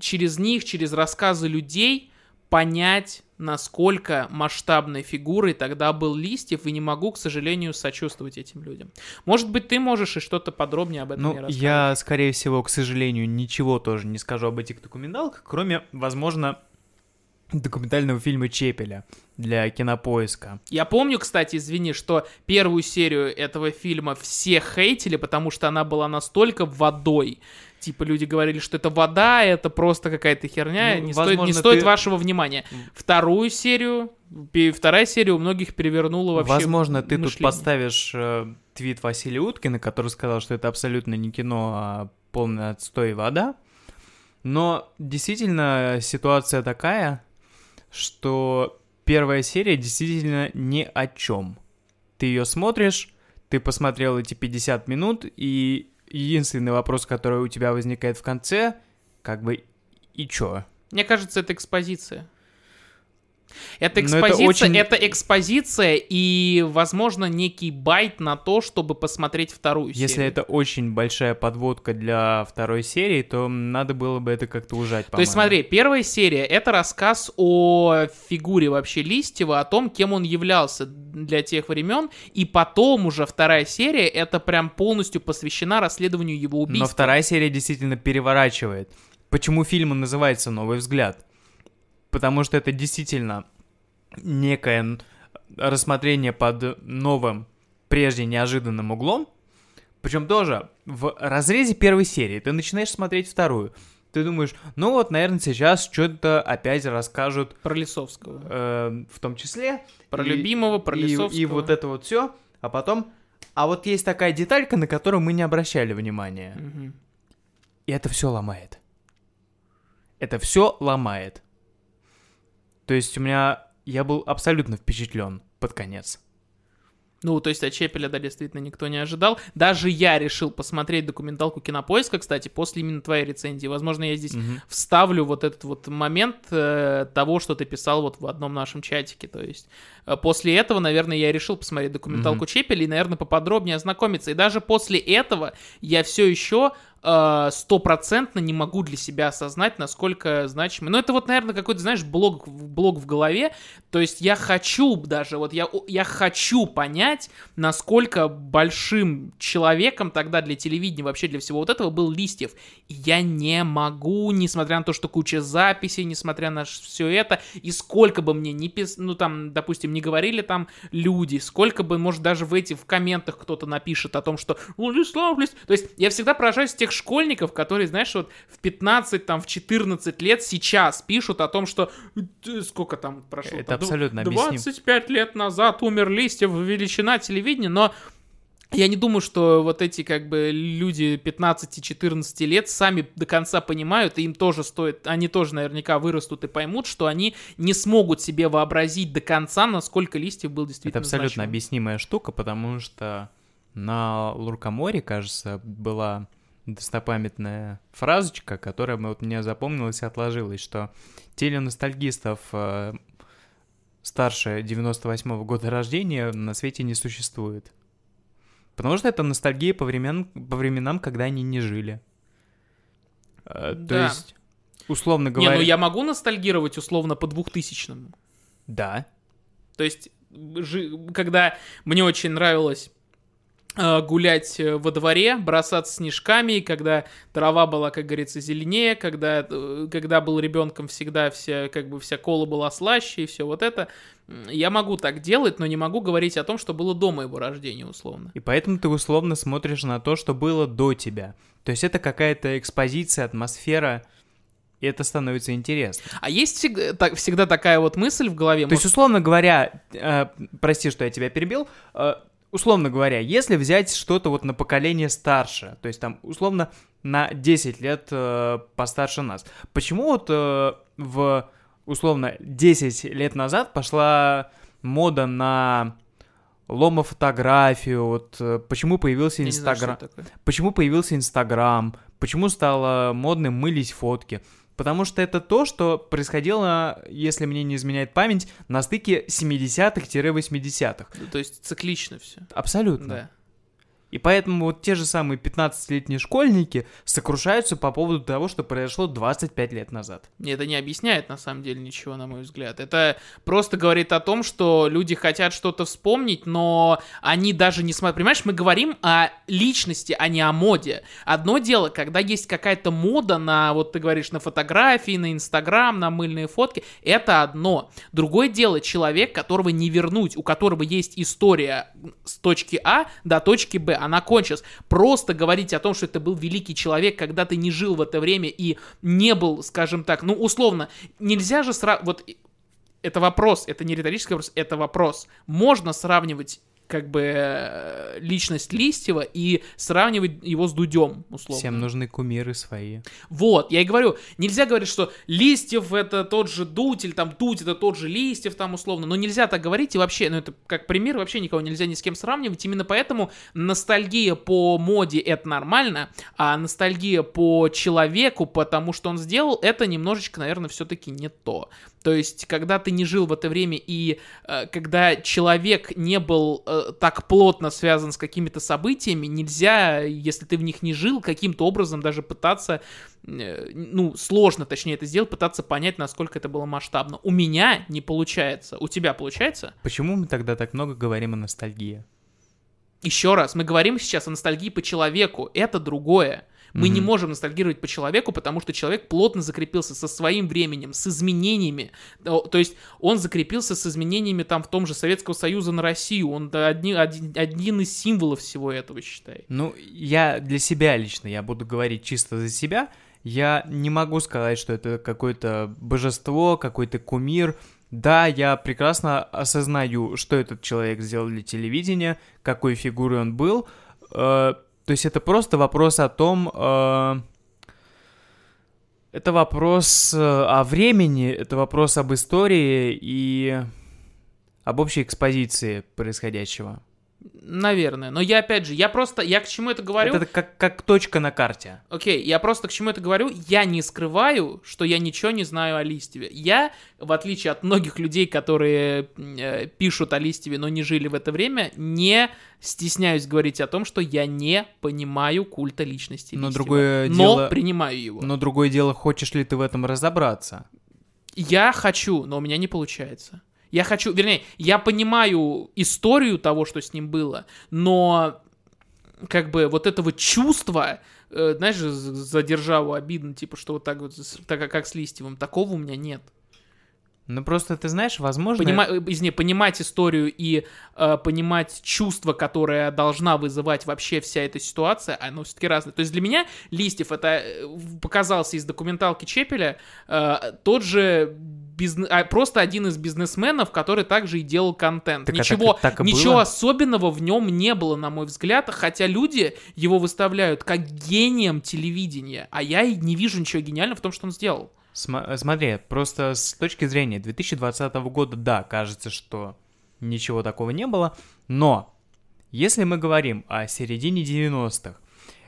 через них, через рассказы людей понять, насколько масштабной фигурой тогда был Листьев, и не могу, к сожалению, сочувствовать этим людям. Может быть, ты можешь и что-то подробнее об этом Ну, рассказать? я, скорее всего, к сожалению, ничего тоже не скажу об этих документалках, кроме, возможно, документального фильма Чепеля для кинопоиска. Я помню, кстати, извини, что первую серию этого фильма все хейтили, потому что она была настолько водой. Типа люди говорили, что это вода, это просто какая-то херня, Ну, не, стоит, не возможно, стоит ты- вашего внимания. Вторую серию, вторая серия у многих перевернула вообще Возможно, ты тут мышление. поставишь э, твит Василия Уткина, который сказал, что это абсолютно не кино, а полный отстой и вода. Но действительно ситуация такая, что первая серия действительно ни о чем. Ты ее смотришь, ты посмотрел эти 50 минут, и единственный вопрос, который у тебя возникает в конце, как бы и чё? Мне кажется, это экспозиция. Это Но это экспозиция, очень- это экспозиция и, возможно, некий байт на то, чтобы посмотреть вторую серию. Если это очень большая подводка для второй серии, то надо было бы это как-то ужать, То есть, смотри, первая серия — это рассказ о фигуре вообще Листьева, о том, кем он являлся для тех времен, и потом уже вторая серия — это прям полностью посвящена расследованию его убийства. Но вторая серия действительно переворачивает. Почему фильм называется «Новый взгляд»? Потому что это действительно некое рассмотрение под новым, прежде неожиданным углом. Причем тоже в разрезе первой серии ты начинаешь смотреть вторую. Ты думаешь, ну вот, наверное, сейчас что-то опять расскажут, Про Лисовского. э, в том числе. Про и- любимого, про и, Лисовского. и вот это вот все, а потом... А вот есть такая деталька, на которую мы не обращали внимания. Мгм. И это все ломает. Это все ломает. То есть у меня... Я был абсолютно впечатлен под конец. Ну, то есть от Чепеля, да, действительно никто не ожидал. Даже я решил посмотреть документалку Кинопоиска, кстати, после именно твоей рецензии. Возможно, я здесь Мгм. вставлю вот этот вот момент э, того, что ты писал вот в одном нашем чатике. То есть э, после этого, наверное, я решил посмотреть документалку Мгм. Чепеля и, наверное, поподробнее ознакомиться. И даже после этого я все еще стопроцентно не могу для себя осознать, насколько значимый. Ну, это вот, наверное, какой-то, знаешь, блок, блок в голове. То есть я хочу даже, вот я, я хочу понять, насколько большим человеком тогда для телевидения, вообще для всего вот этого был Листьев. И я не могу, несмотря на то, что куча записей, несмотря на все это, и сколько бы мне не пис... ну там, допустим, не говорили там люди, сколько бы, может, даже в эти, в комментах кто-то напишет о том, что Владислав Лист... То есть я всегда поражаюсь тех школьников, которые, знаешь, вот в 15, там, в 14 лет сейчас пишут о том, что сколько там прошло? Это там, абсолютно объяснимо. 25 лет назад умер Листьев, величина телевидения, но я не думаю, что вот эти как бы люди 15-14 лет сами до конца понимают, и им тоже стоит, они тоже наверняка вырастут и поймут, что они не смогут себе вообразить до конца, насколько Листьев был Это действительно абсолютно значимым. объяснимая штука, потому что на Луркоморе, кажется, была достопамятная фразочка, которая вот мне запомнилась и отложилась, что теленостальгистов э, старше 98 года рождения на свете не существует. Потому что это ностальгия по, времен, по временам, когда они не жили. Э, То Да. есть, условно Не, говоря... ну я могу ностальгировать условно по 2000 Да. То есть, жи- когда мне очень нравилось гулять э, во дворе, бросаться снежками, когда трава была, как говорится, зеленее, когда, э, когда был ребенком всегда вся, как бы вся кола была слаще и все вот это. Я могу так делать, но не могу говорить о том, что было до моего рождения, условно. И поэтому ты условно смотришь на то, что было до тебя. То есть это какая-то экспозиция, атмосфера, и это становится интересно. А есть всегда, так- всегда такая вот мысль в голове. То есть, условно говоря, э, прости, что я тебя перебил, э, условно говоря, если взять что-то вот на поколение старше, то есть там условно на 10 лет э, постарше нас, почему вот э, в условно 10 лет назад пошла мода на ломофотографию, вот э, почему появился Инстаграм, почему появился Инстаграм, почему стало модным мылись фотки. Потому что это то, что происходило, если мне не изменяет память, на стыке 70-х-80-х. То есть циклично все. Абсолютно. Да. И поэтому вот те же самые 15-летние школьники сокрушаются по поводу того, что произошло 25 лет назад. Это не объясняет на самом деле ничего, на мой взгляд. Это просто говорит о том, что люди хотят что-то вспомнить, но они даже не смотрят. Понимаешь, мы говорим о личности, а не о моде. Одно дело, когда есть какая-то мода на, вот ты говоришь, на фотографии, на Инстаграм, на мыльные фотки, это одно. Другое дело, человек, которого не вернуть, у которого есть история с точки А до точки Б, она кончилась. Просто говорить о том, что это был великий человек, когда ты не жил в это время и не был, скажем так, ну, условно, нельзя же сразу... Вот это вопрос, это не риторический вопрос, это вопрос. Можно сравнивать как бы э, личность Листьева и сравнивать его с Дудем, условно. Всем нужны кумиры свои. Вот, я и говорю, нельзя говорить, что Листьев это тот же Дудь, или там Дудь это тот же Листьев, там условно, но нельзя так говорить, и вообще, ну это как пример, вообще никого нельзя ни с кем сравнивать, именно поэтому ностальгия по моде это нормально, а ностальгия по человеку, потому что он сделал, это немножечко, наверное, все-таки не то. То есть, когда ты не жил в это время и э, когда человек не был э, так плотно связан с какими-то событиями, нельзя, если ты в них не жил, каким-то образом даже пытаться, э, ну, сложно, точнее, это сделать, пытаться понять, насколько это было масштабно. У меня не получается. У тебя получается? Почему мы тогда так много говорим о ностальгии? Еще раз, мы говорим сейчас о ностальгии по человеку. Это другое. Мы mm-hmm. не можем ностальгировать по человеку, потому что человек плотно закрепился со своим временем, с изменениями. То есть он закрепился с изменениями там в том же Советского Союза на Россию. Он один, один, один из символов всего этого, считай. Ну, я для себя лично, я буду говорить чисто за себя, я не могу сказать, что это какое-то божество, какой-то кумир. Да, я прекрасно осознаю, что этот человек сделал для телевидения, какой фигурой он был, э, то есть это просто вопрос о том, э, это вопрос э, о времени, это вопрос об истории и об общей экспозиции происходящего. Наверное. Но я опять же, я просто, я к чему это говорю? Это как, как точка на карте. Окей, я просто к чему это говорю? Я не скрываю, что я ничего не знаю о Листьеве. Я, в отличие от многих людей, которые э, пишут о Листьеве, но не жили в это время, не стесняюсь говорить о том, что я не понимаю культа личности но Листьева. Другое но дело... принимаю его. Но другое дело, хочешь ли ты в этом разобраться? Я хочу, но у меня не получается. Я хочу, вернее, я понимаю историю того, что с ним было, но как бы вот этого чувства, э, знаешь, за державу обидно, типа, что вот так вот, так как с Листьевым, такого у меня нет. Ну просто ты знаешь, возможно... Понима... Э, извини, понимать историю и э, понимать чувство, которое должна вызывать вообще вся эта ситуация, оно все-таки разное. То есть для меня Листьев, это э, показался из документалки Чепеля, э, тот же бизнес, а просто один из бизнесменов, который также и делал контент. Так, ничего, а так, так ничего было? особенного в нем не было, на мой взгляд, хотя люди его выставляют как гением телевидения, а я не вижу ничего гениального в том, что он сделал. Смотри, просто с точки зрения 2020 года, да, кажется, что ничего такого не было, но если мы говорим о середине 90-х,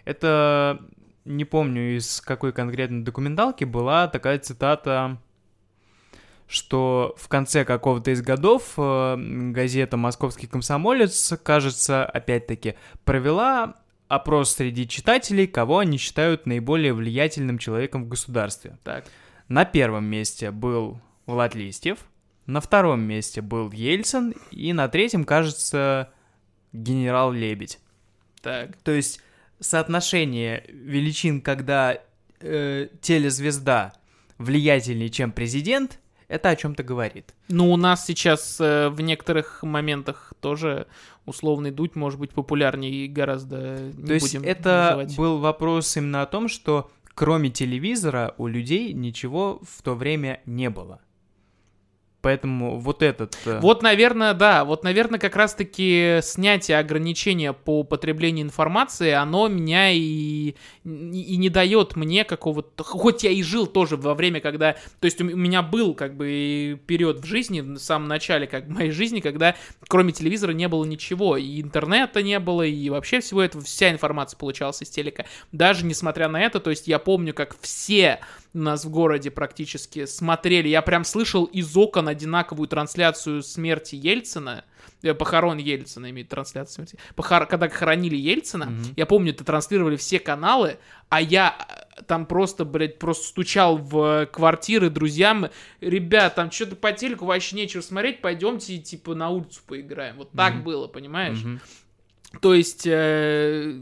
это, не помню из какой конкретно документалки, была такая цитата что в конце какого-то из годов э, газета «Московский комсомолец», кажется, опять-таки, провела опрос среди читателей, кого они считают наиболее влиятельным человеком в государстве. Так. На первом месте был Влад Листьев, на втором месте был Ельцин, и на третьем, кажется, генерал Лебедь. Так. То есть соотношение величин, когда э, телезвезда влиятельнее, чем президент, это о чем-то говорит. Ну, у нас сейчас э, в некоторых моментах тоже условный дуть может быть популярнее и гораздо не То есть это называть. был вопрос именно о том, что кроме телевизора у людей ничего в то время не было. Поэтому вот этот... Э, вот, наверное, да. Вот, наверное, как раз-таки снятие ограничения по потреблению информации, оно меня и, и не дает мне какого-то... Хоть я и жил тоже во время, когда... То есть у меня был как бы период в жизни, в самом начале как бы, моей жизни, когда кроме телевизора не было ничего. И интернета не было, и вообще всего этого, вся информация получалась из телека. Даже несмотря на это, то есть я помню, как все нас в городе практически смотрели. Я прям слышал из окон одинаковую трансляцию смерти Ельцина, э, похорон Ельцина имеет трансляцию смерти, Похор... когда хоронили Ельцина, Мгм. я помню, это транслировали все каналы, а я э, там просто, блядь, просто стучал в квартиры друзьям, ребят, там что-то по телеку вообще нечего смотреть, пойдемте, типа, на улицу поиграем. Вот так Мгм. было, понимаешь? Мгм. То есть э,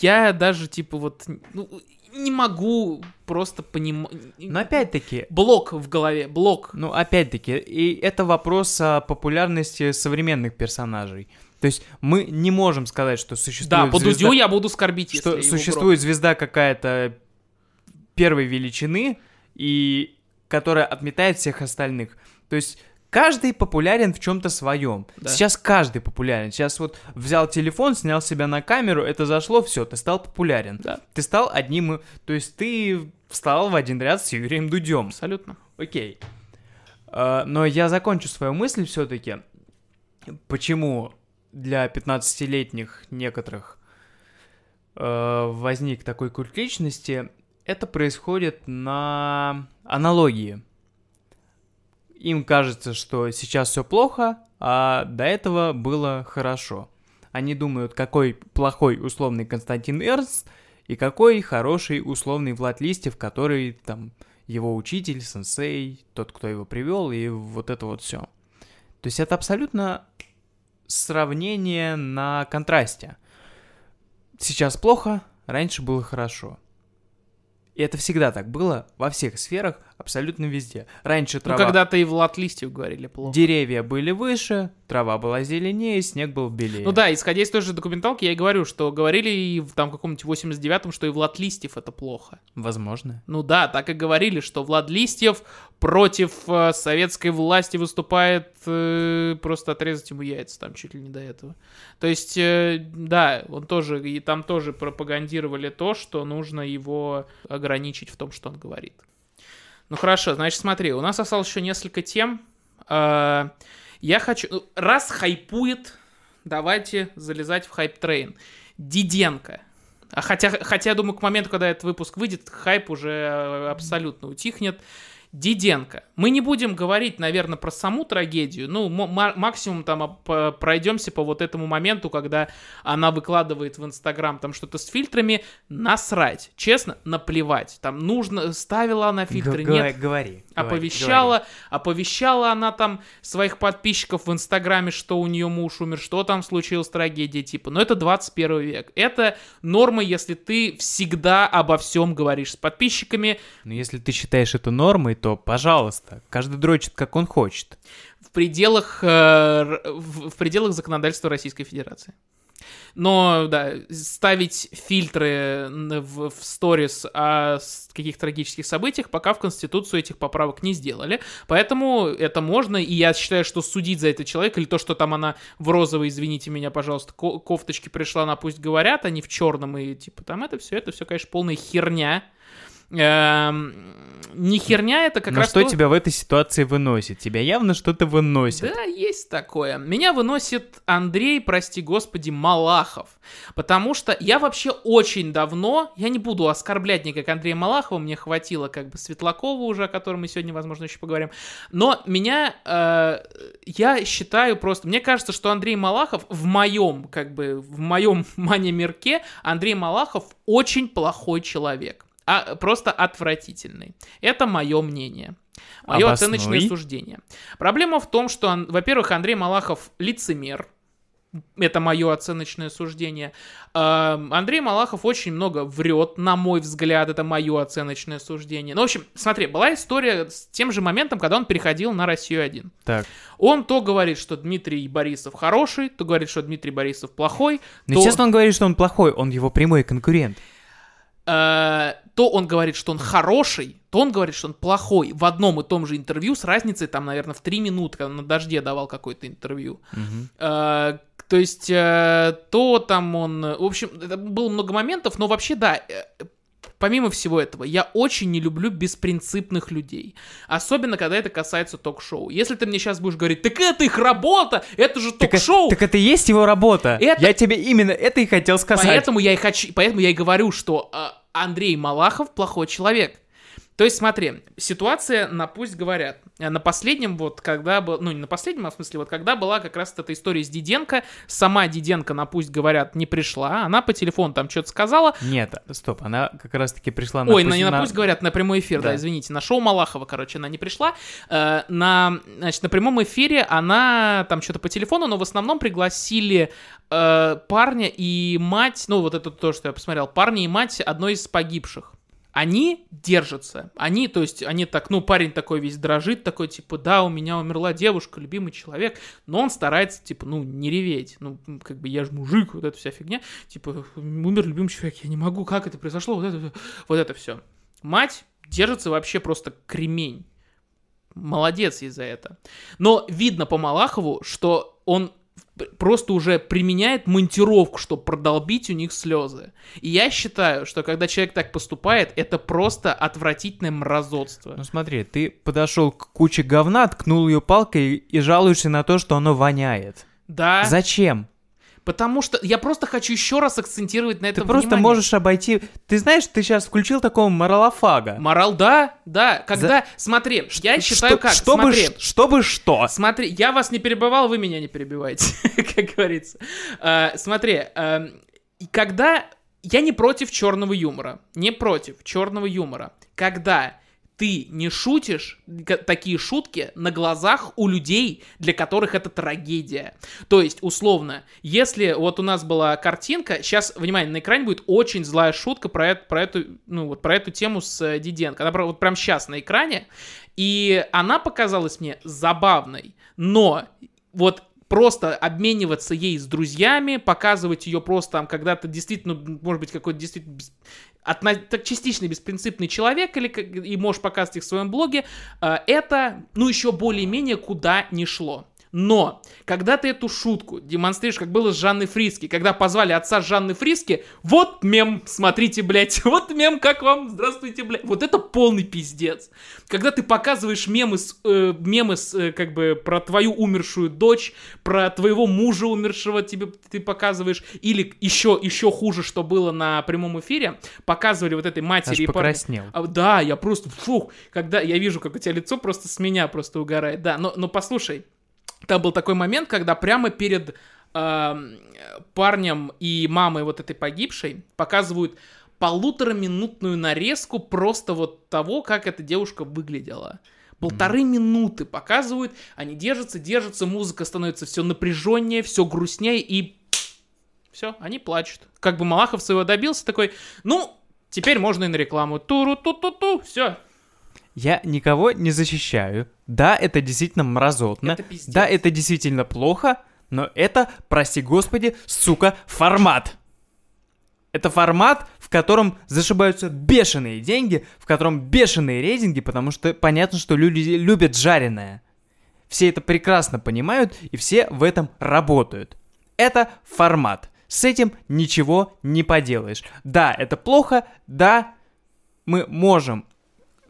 я даже типа вот ну, не могу просто понимать. Но опять-таки, Блок в голове, блок. Ну, опять-таки, и это вопрос о популярности современных персонажей. То есть мы не можем сказать, что существует Да, по звезда, Дудю я буду скорбить, что существует звезда какая-то первой величины и которая отметает всех остальных. То есть каждый популярен в чем-то своем. Да. Сейчас каждый популярен. Сейчас вот взял телефон, снял себя на камеру, это зашло, все, ты стал популярен. Да. Ты стал одним, то есть ты встал в один ряд с Юрием Дудем. Абсолютно. Окей. А, Но я закончу свою мысль все-таки. Почему для 15-летних некоторых э, возник такой культ личности? Это происходит на аналогии. Им кажется, что сейчас все плохо, а до этого было хорошо. Они думают, какой плохой условный Константин Эрнст и какой хороший условный Влад Листьев, который там его учитель, сенсей, тот, кто его привел, и вот это вот все. То есть это абсолютно сравнение на контрасте. Сейчас плохо, раньше было хорошо. И это всегда так было во всех сферах, абсолютно везде. Раньше Ну, трава... когда-то и Влад Листьев говорили плохо. Деревья были выше, трава была зеленее, снег был белее. Ну да, исходя из той же документалки, я и говорю, что говорили и в там каком-нибудь 89-м, что и Влад Листьев это плохо. Возможно. Ну да, так и говорили, что Влад Листьев против э, советской власти выступает, э, просто отрезать ему яйца там чуть ли не до этого. То есть, э, да, он тоже, и там тоже пропагандировали то, что нужно его ограничить в том, что он говорит. Ну хорошо, значит, смотри, у нас осталось еще несколько тем. Э, Я хочу... ну, Раз хайпует, давайте залезать в hype train. Диденко. А хотя, хотя, я думаю, к моменту, когда этот выпуск выйдет, хайп уже э, абсолютно утихнет. Диденко. Мы не будем говорить, наверное, про саму трагедию. Ну, максимум там а, пройдемся по вот этому моменту, когда она выкладывает в Инстаграм там что-то с фильтрами. Насрать. Честно, наплевать. Там нужно... Ставила она фильтры, Г- нет. Говори. Оповещала, оповещала она там своих подписчиков в Инстаграме, что у нее муж умер, что там случилась трагедия, типа. Но это 21 век. Это норма, если ты всегда обо всем говоришь с подписчиками Но если ты считаешь это нормой, то, пожалуйста, каждый дрочит, как он хочет. в пределах, э, в, пределах законодательства Российской Федерации. Но, да, ставить фильтры в, в сторис о каких-то трагических событиях пока в Конституцию этих поправок не сделали. Поэтому это можно, и я считаю, что судить за это человека, или то, что там она в розовой, извините меня, пожалуйста, ко- кофточке пришла, на пусть говорят, а не в черном, и типа там это все, это все, конечно, полная херня. Эм, не херня, это как Но раз что то- тебя в этой ситуации выносит? Тебя явно что-то выносит. да, есть такое. Меня выносит Андрей, прости господи, Малахов. Потому что я вообще очень давно, я не буду оскорблять никак Андрея Малахова, мне хватило как бы Светлакова уже, о котором мы сегодня, возможно, еще поговорим. Но меня, э, я считаю просто, мне кажется, что Андрей Малахов в моем, как бы, в моем мане-мирке, Андрей Малахов очень плохой человек. А, просто отвратительный. Это мое мнение. Мое Обоснуй. оценочное суждение. Проблема в том, что, во-первых, Андрей Малахов лицемер. Это мое оценочное суждение. Андрей Малахов очень много врет, на мой взгляд, это мое оценочное суждение. Ну, в общем, смотри, была история с тем же моментом, когда он переходил на Россию-1. Так. Он то говорит, что Дмитрий Борисов хороший, то говорит, что Дмитрий Борисов плохой, Но то, честно он говорит, что он плохой, он его прямой конкурент. Э, то он говорит, что он хороший, то он говорит, что он плохой. В одном и том же интервью с разницей, там, наверное, в три минуты, когда на дожде давал какое-то интервью. Э, то есть, э, то там он... В общем, было много моментов, но вообще, да, э, помимо всего этого, я очень не люблю беспринципных людей. Особенно, когда это касается ток-шоу. Если ты мне сейчас будешь говорить, так это их работа, это же Так, ток-шоу. так это и есть его работа. Это- Я тебе именно это и хотел сказать. Поэтому я и хочу, поэтому я и говорю, что э, Андрей Малахов плохой человек. То есть, смотри, ситуация на пусть говорят. На последнем, вот когда был, ну не на последнем, а в смысле, вот когда была как раз эта история с Диденко, сама Диденко на пусть говорят не пришла, она по телефону там что-то сказала. Нет, стоп, она как раз-таки пришла на Ой, пусть... на, не на пусть говорят, на прямой эфир, да. Да. извините, на шоу Малахова, короче, она не пришла. Э, на, значит, на прямом эфире она там что-то по телефону, но в основном пригласили э, парня и мать, ну вот это то, что я посмотрел, парня и мать одной из погибших. Они держатся. Они, то есть, они так, ну, парень такой весь дрожит, такой, типа, да, у меня умерла девушка, любимый человек, но он старается, типа, ну, не реветь. Ну, как бы я же мужик, вот эта вся фигня. Типа, умер любимый человек, я не могу, как это произошло, вот это, вот это все. Мать держится вообще просто кремень. Молодец из-за это. Но видно по Малахову, что он просто уже применяет монтировку, чтобы продолбить у них слезы. И я считаю, что когда человек так поступает, это просто отвратительное мразотство. Ну смотри, ты подошел к куче говна, ткнул ее палкой и жалуешься на то, что оно воняет. Да, Зачем? Потому что я просто хочу еще раз акцентировать на Ты этом просто внимание. можешь обойти... Ты знаешь, ты сейчас включил такого моралофага. Морал, да, да. Когда, смотри, я считаю Что- как, Чтобы, смотри. ш- чтобы что? Смотри, я вас не перебивал, вы меня не перебиваете, как говорится. А, смотри, эм, когда я не против черного юмора, не против черного юмора, когда ты не шутишь такие шутки на глазах у людей, для которых это трагедия. То есть, условно, если вот у нас была картинка, сейчас, внимание, на экране будет очень злая шутка про, это, про, эту, ну, вот, про эту тему с э, Диденко. Она вот прям сейчас на экране, и она показалась мне забавной, но вот просто обмениваться ей с друзьями, показывать ее просто там когда-то действительно, может быть, какой-то действительно отно- так частично беспринципный человек, или и можешь показывать их в своем блоге, э, это, ну, еще более-менее куда не шло. Но, когда ты эту шутку демонстрируешь, как было с Жанной Фриски, когда позвали отца Жанны Фриски, вот мем, смотрите, блядь, вот мем, как вам, здравствуйте, блядь. Вот это полный пиздец. Когда ты показываешь мемы, с, э, мемы с, э, как бы, про твою умершую дочь, про твоего мужа умершего тебе ты показываешь, или еще, еще хуже, что было на прямом эфире, показывали вот этой матери Аж и покраснел. А, Да, я просто, фух, когда я вижу, как у тебя лицо просто с меня просто угорает. Да, но, но послушай, там был такой момент, когда прямо перед эм, парнем и мамой вот этой погибшей показывают полутораминутную нарезку просто вот того, как эта девушка выглядела. Полторы минуты показывают, они держатся, держатся, музыка становится все напряженнее, все грустнее, и все, они плачут. Как бы Малахов своего добился, такой, ну, теперь можно и на рекламу. Туру-ту-ту-ту, все. Я никого не защищаю. Да, это действительно мразотно. Это пиздец. да, это действительно плохо, но это, прости господи, сука, формат. Это формат, в котором зашибаются бешеные деньги, в котором бешеные рейтинги, потому что понятно, что люди любят жареное. Все это прекрасно понимают, и все в этом работают. Это формат. С этим ничего не поделаешь. Да, это плохо, да, мы можем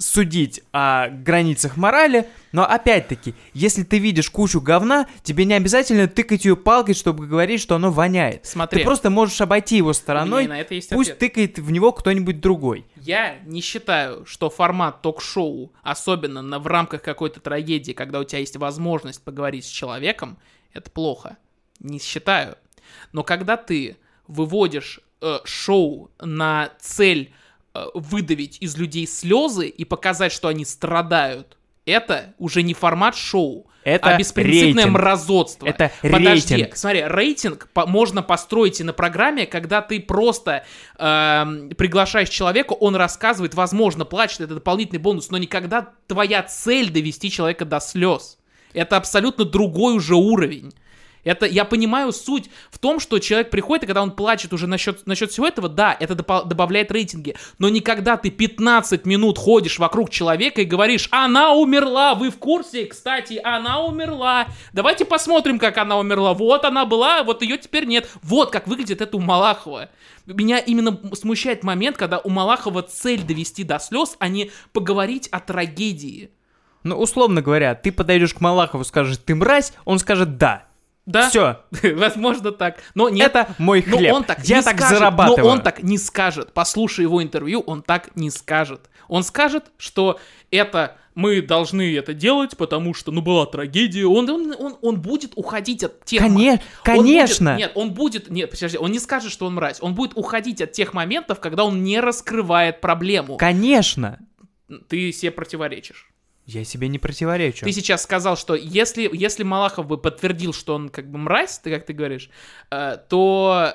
судить о границах морали, но опять-таки, если ты видишь кучу говна, тебе не обязательно тыкать ее палкой, чтобы говорить, что оно воняет. Смотри. Ты просто можешь обойти его стороной, на это есть пусть ответ. тыкает в него кто-нибудь другой. Я не считаю, что формат ток-шоу, особенно на, в рамках какой-то трагедии, когда у тебя есть возможность поговорить с человеком, это плохо. Не считаю. Но когда ты выводишь э, шоу на цель выдавить из людей слезы и показать, что они страдают, это уже не формат шоу, Это а беспринципное рейтинг. мразотство. Это Подожди, рейтинг. смотри, рейтинг по- можно построить и на программе, когда ты просто эм, приглашаешь человека, он рассказывает, возможно, плачет, это дополнительный бонус, но никогда твоя цель довести человека до слез. Это абсолютно другой уже уровень. Это, я понимаю суть в том, что человек приходит, и когда он плачет уже насчет, насчет всего этого, да, это добавляет рейтинги. Но никогда ты 15 минут ходишь вокруг человека и говоришь, она умерла, вы в курсе? Кстати, она умерла. Давайте посмотрим, как она умерла. Вот она была, вот ее теперь нет. Вот как выглядит это у Малахова. Меня именно смущает момент, когда у Малахова цель довести до слез, а не поговорить о трагедии. Ну, условно говоря, ты подойдешь к Малахову, скажешь, ты мразь, он скажет да. Да, Все, возможно так. Но нет, это мой но хлеб. он так Я не так скажет, зарабатываю. Но он так не скажет. Послушай его интервью, он так не скажет. Он скажет, что это мы должны это делать, потому что, ну, была трагедия. Он, он, он, он будет уходить от тех... Коне- Он Конечно. будет- нет, он будет... Нет, подожди, он не скажет, что он мразь. Он будет уходить от тех моментов, когда он не раскрывает проблему. Конечно. Ты себе противоречишь. Я себе не противоречу. Ты сейчас сказал, что если, если Малахов бы подтвердил, что он как бы мразь, ты как ты говоришь, э, то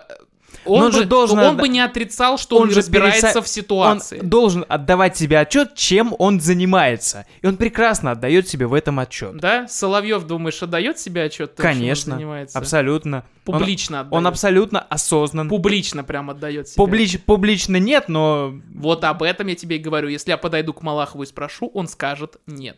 он, он бы, же должен он бы не отрицал, что он, он разбирается переса- в ситуации. Он должен отдавать себе отчет, чем он занимается. И он прекрасно отдает себе в этом отчет. Да? Соловьев, думаешь, отдает себе отчет? том, чем он Конечно. занимается? Абсолютно. Он- Публично отдает. Он, абсолютно осознан. Публично прям отдает себе. Публич- публично нет, но Вот об этом я тебе и говорю. Если я подойду к Малахову и спрошу, он скажет нет.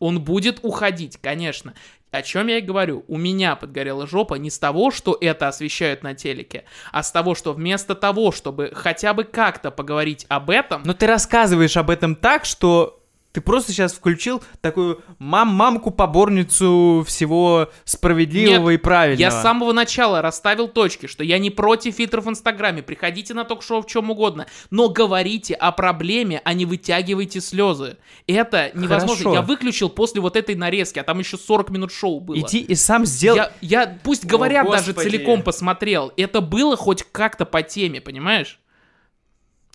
Он будет уходить, конечно. О чем я и говорю. У меня подгорела жопа не с того, что это освещают на телеке, а с того, что вместо того, чтобы хотя бы как-то поговорить об этом, Но ты рассказываешь об этом так, что ты просто сейчас включил такую мам-мамку-поборницу всего справедливого Нет, и правильного. Я с самого начала расставил точки, что я не против фильтров в Инстаграме. Приходите на ток-шоу в чем угодно. Но говорите о проблеме, а не вытягивайте слезы. Это невозможно. Хорошо. Я выключил после вот этой нарезки, а там еще 40 минут шоу было. Иди и сам сделай. Я, я пусть говорят, даже Господи. целиком посмотрел. Это было хоть как-то по теме, понимаешь?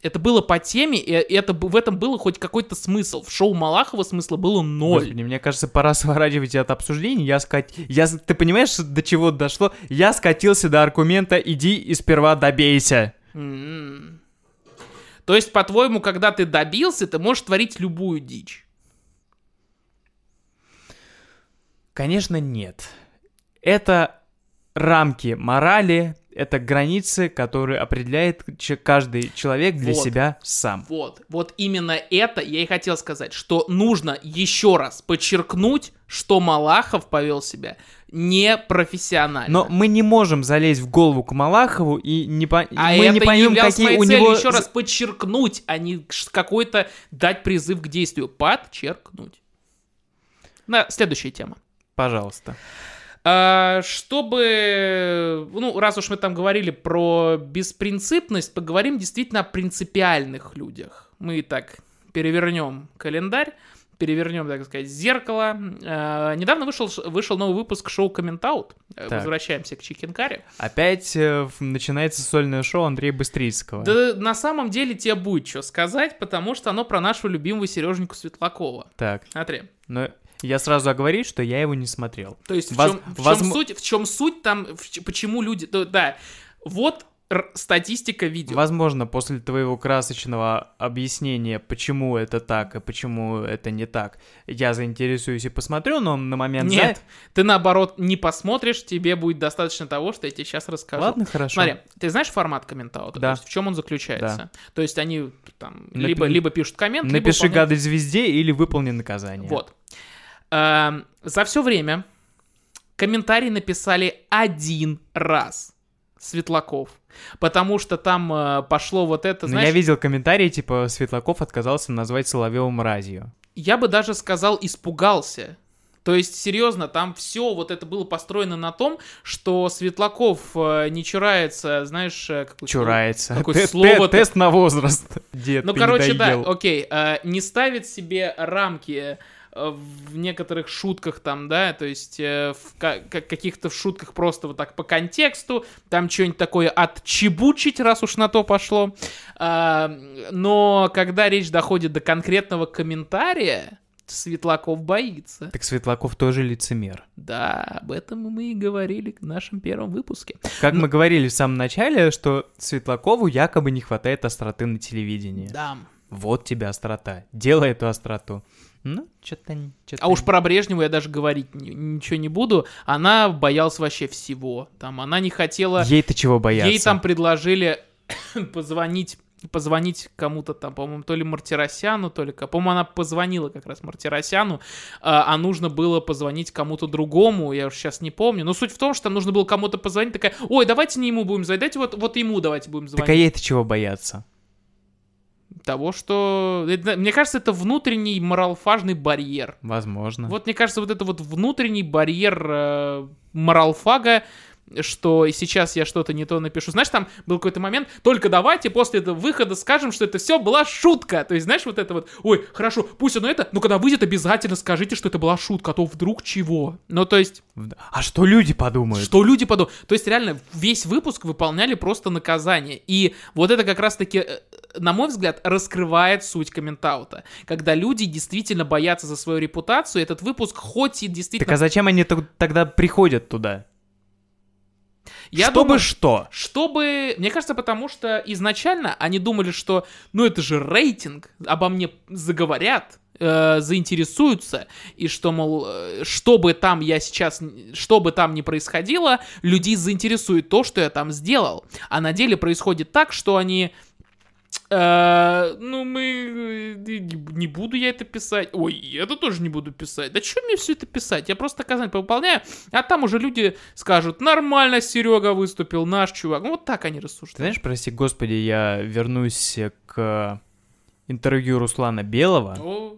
Это было по теме, и это, в этом было хоть какой-то смысл. В шоу Малахова смысла было ноль. Господи, мне кажется, пора сворачивать от обсуждений. Я скат... я... Ты понимаешь, до чего дошло? Я скатился до аргумента «иди и сперва добейся». М. То есть, по-твоему, когда ты добился, ты можешь творить любую дичь. Конечно, нет. Это рамки морали, это границы, которые определяет каждый человек для Вот. себя сам. Вот, вот именно это я и хотел сказать, что нужно еще раз подчеркнуть, что Малахов повел себя непрофессионально. Но мы не можем залезть в голову к Малахову и не по... А мы это не поймем, какие у него... еще раз подчеркнуть, а не какой-то дать призыв к действию. Подчеркнуть. На следующая тема. Пожалуйста. А, чтобы, ну, раз уж мы там говорили про беспринципность, поговорим действительно о принципиальных людях. Мы так перевернем календарь, перевернем, так сказать, зеркало. А, недавно вышел, вышел новый выпуск шоу «Комментаут». Э. Возвращаемся к Чикенкаре. Опять э, начинается сольное шоу Андрея Быстрицкого. Да на самом деле тебе будет что сказать, потому что оно про нашего любимого Сереженьку Светлакова. Так, Смотри. но я сразу оговорюсь, что я его не смотрел. То есть в, Воз- чем, в чем возм- суть, в чем суть там, в почему люди... Да, да. вот статистика видео. Возможно, после твоего красочного объяснения, почему это так и почему это не так, я заинтересуюсь и посмотрю, но на момент... Нет, ты наоборот не посмотришь, тебе будет достаточно того, что я тебе сейчас за- расскажу. Ладно, хорошо. Смотри, ты знаешь формат комментаута? Да. То есть в чем он заключается? То есть они там Напи- либо, либо пишут коммент, либо Напиши выполняют- гадость звезде или выполни наказание. Вот. Эм, за все время комментарий написали один раз Светлаков. Потому что там э, пошло вот это, Но знаешь, я видел комментарии, типа, Светлаков отказался назвать Соловьева мразью. я бы даже сказал, испугался. То есть, серьезно, там все вот это было построено на том, что Светлаков э, не чурается, знаешь, э, какое Чурается. Какое Те- те- слово-то? Тест на возраст. Дед, Ну, короче, да, окей, э, не ставит себе рамки в некоторых шутках там, да, то есть э, в ка- ка- каких-то шутках просто вот так по контексту, там что-нибудь такое отчебучить, раз уж на то пошло. А, но когда речь доходит до конкретного комментария, Светлаков боится. Так Светлаков тоже лицемер. Да, об этом мы и говорили в нашем первом выпуске. Как Ну- мы говорили в самом начале, что Светлакову якобы не хватает остроты на телевидении. Да. Вот тебе острота. Делай эту остроту. Ну, что-то... А уж про Брежневу я даже говорить ни- ничего не буду. Она боялась вообще всего. Там она не хотела... Ей-то чего бояться? Ей там предложили позвонить позвонить кому-то там, по-моему, то ли Мартиросяну, то ли... По-моему, она позвонила как раз Мартиросяну, а, а нужно было позвонить кому-то другому, я уж сейчас не помню. Но суть в том, что там нужно было кому-то позвонить, такая, ой, давайте не ему будем звонить, давайте вот, вот ему давайте будем звонить. Так а ей-то чего бояться? Того, что... это- мне кажется, это внутренний моралфажный барьер. Возможно. Вот мне кажется, вот это вот внутренний барьер э, моралфага, что сейчас я что-то не то напишу. Знаешь, там был какой-то момент, только давайте после этого выхода скажем, что это все была шутка. То есть, знаешь, вот это вот, ой, хорошо, пусть оно это, но когда выйдет, обязательно скажите, что это была шутка, а то вдруг чего. Ну, то есть, А что люди подумают? что люди подумают. То есть, реально, весь выпуск выполняли просто наказание. И вот это как раз-таки, э, на мой взгляд, раскрывает суть комментаута. Когда люди действительно боятся за свою репутацию, этот выпуск хоть и действительно... Так а зачем они тогда приходят туда? Я Чтобы думаю, что? Чтобы, мне кажется, потому что изначально они думали, что, ну это же рейтинг, обо мне заговорят, э, заинтересуются, и что, мол, э, что бы там я сейчас, что бы там ни происходило, людей заинтересует то, что я там сделал. А на деле происходит так, что они... э, ну, мы... э, Не буду я это писать. Ой, и это тоже не буду писать. Да что мне все это писать? Я просто наказание выполняю, а там уже люди скажут, нормально Серега выступил, наш чувак. Ну, вот так они Ты рассуждают. знаешь, прости господи, я вернусь к интервью Руслана Белого, О,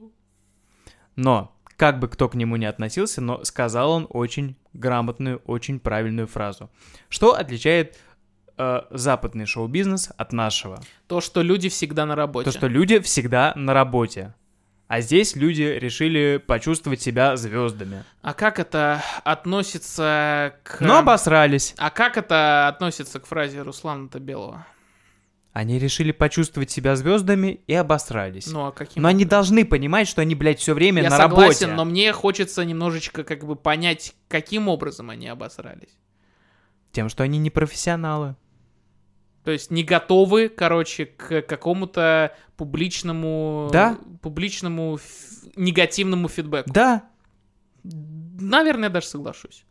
но как бы кто к нему не относился, но сказал он очень грамотную, очень правильную фразу. Что отличает э, западный шоу-бизнес от нашего? То, что люди всегда на работе. То, что люди всегда на работе. А здесь люди решили почувствовать себя звездами. А как это относится к... Но обосрались. А как это относится к фразе Руслана Белого? Они решили почувствовать себя звездами и обосрались. Ну, а каким... Но они должны понимать, что они, блядь, все время Я на согласен, работе. но мне хочется немножечко как бы понять, каким образом они обосрались. Тем, что они не профессионалы. То есть не готовы, короче, к какому-то публичному... Да. Публичному негативному фидбэку. Да. Наверное, я даже соглашусь.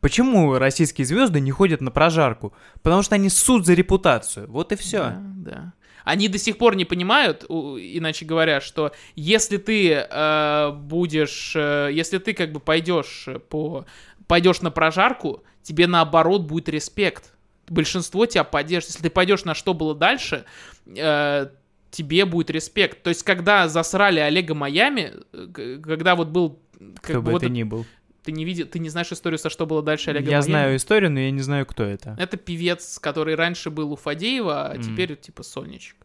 Почему российские звезды не ходят на прожарку? Потому что они ссут за репутацию. Вот и все. Да, да. Они до сих пор не понимают, иначе говоря, что если ты э, будешь, э, если ты как бы пойдешь по, пойдешь на прожарку, тебе наоборот будет респект. Большинство тебя поддержит. Если ты пойдешь на что было дальше, э, тебе будет респект. То есть, когда засрали Олега Майами, э, когда вот был, как Кто бы вот это ни был. ты не видел, ты не знаешь историю, со что было дальше Олега Я Майами? знаю историю, но я не знаю, кто это. Это певец, который раньше был у Фадеева, а Мгм. теперь типа сольничек.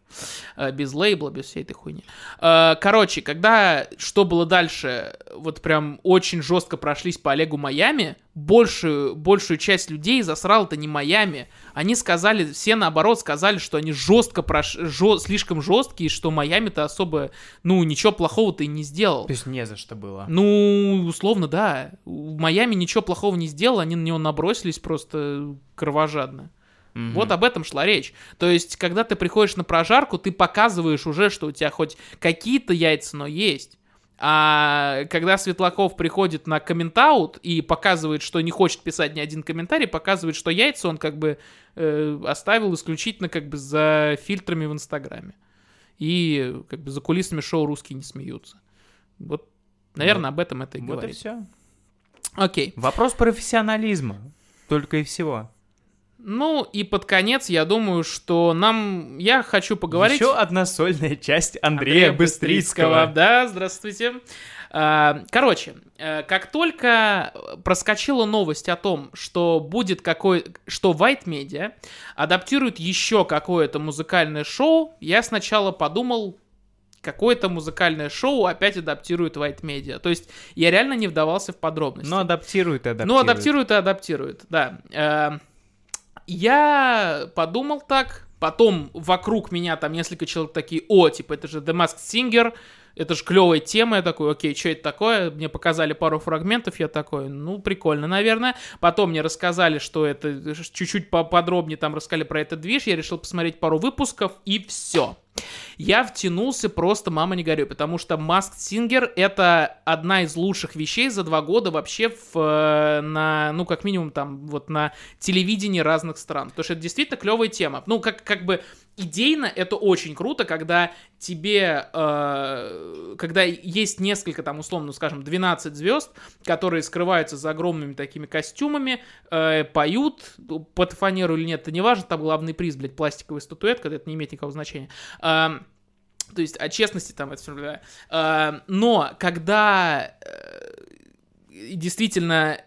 Э, Без лейбла, без всей этой хуйни. Э, Короче, когда что было дальше, вот прям очень жестко прошлись по Олегу Майами, большую, большую часть людей засрал это не Майами. Они сказали, все наоборот сказали, что они жестко прош... жё- слишком жесткие, что Майами-то особо, ну, ничего плохого-то и не сделал. То есть не за что было. Ну, условно, да. В Майами ничего плохого не сделал, они на него набросились просто кровожадно. Мгм. Вот об этом шла речь. То есть, когда ты приходишь на прожарку, ты показываешь уже, что у тебя хоть какие-то яйца, но есть. А когда Светлаков приходит на комментаут и показывает, что не хочет писать ни один комментарий, показывает, что яйца он как бы э, оставил исключительно как бы за фильтрами в Инстаграме. И как бы за кулисами шоу «Русские не смеются». Вот, наверное, об этом это и Вот и говорит. все. Окей. Вопрос профессионализма. Только и всего. Ну и под конец, я думаю, что нам... Я хочу поговорить... Еще одна сольная часть Андрея, Быстрицкого. Да, здравствуйте. А, Короче, э, как только проскочила новость о том, что будет какой... что White Media адаптирует еще какое-то музыкальное шоу, я сначала подумал, какое-то музыкальное шоу опять адаптирует White Media. То есть я реально не вдавался в подробности. Ну, адаптирует и адаптирует. Ну, адаптирует и адаптирует, да. Я подумал так, потом вокруг меня там несколько человек такие, о, типа, это же The Masked Singer, это же клевая тема, я такой, окей, что это такое? Мне показали пару фрагментов, я такой, ну, прикольно, наверное. Потом мне рассказали, что это, чуть-чуть поподробнее там рассказали про этот движ, я решил посмотреть пару выпусков, и все. Я втянулся просто, мама не горюй, потому что Masked Singer это одна из лучших вещей за два года вообще в, э, на, ну, как минимум там, вот на телевидении разных стран. Потому что это действительно клевая тема. Ну, как, как бы идейно это очень круто, когда тебе, э, когда есть несколько там, условно, скажем, 12 звезд, которые скрываются за огромными такими костюмами, э, поют под фанеру или нет, это не важно, там главный приз, блядь, пластиковая статуэтка, это не имеет никакого значения. Эм, То есть о честности там это всё, э, Но когда э, действительно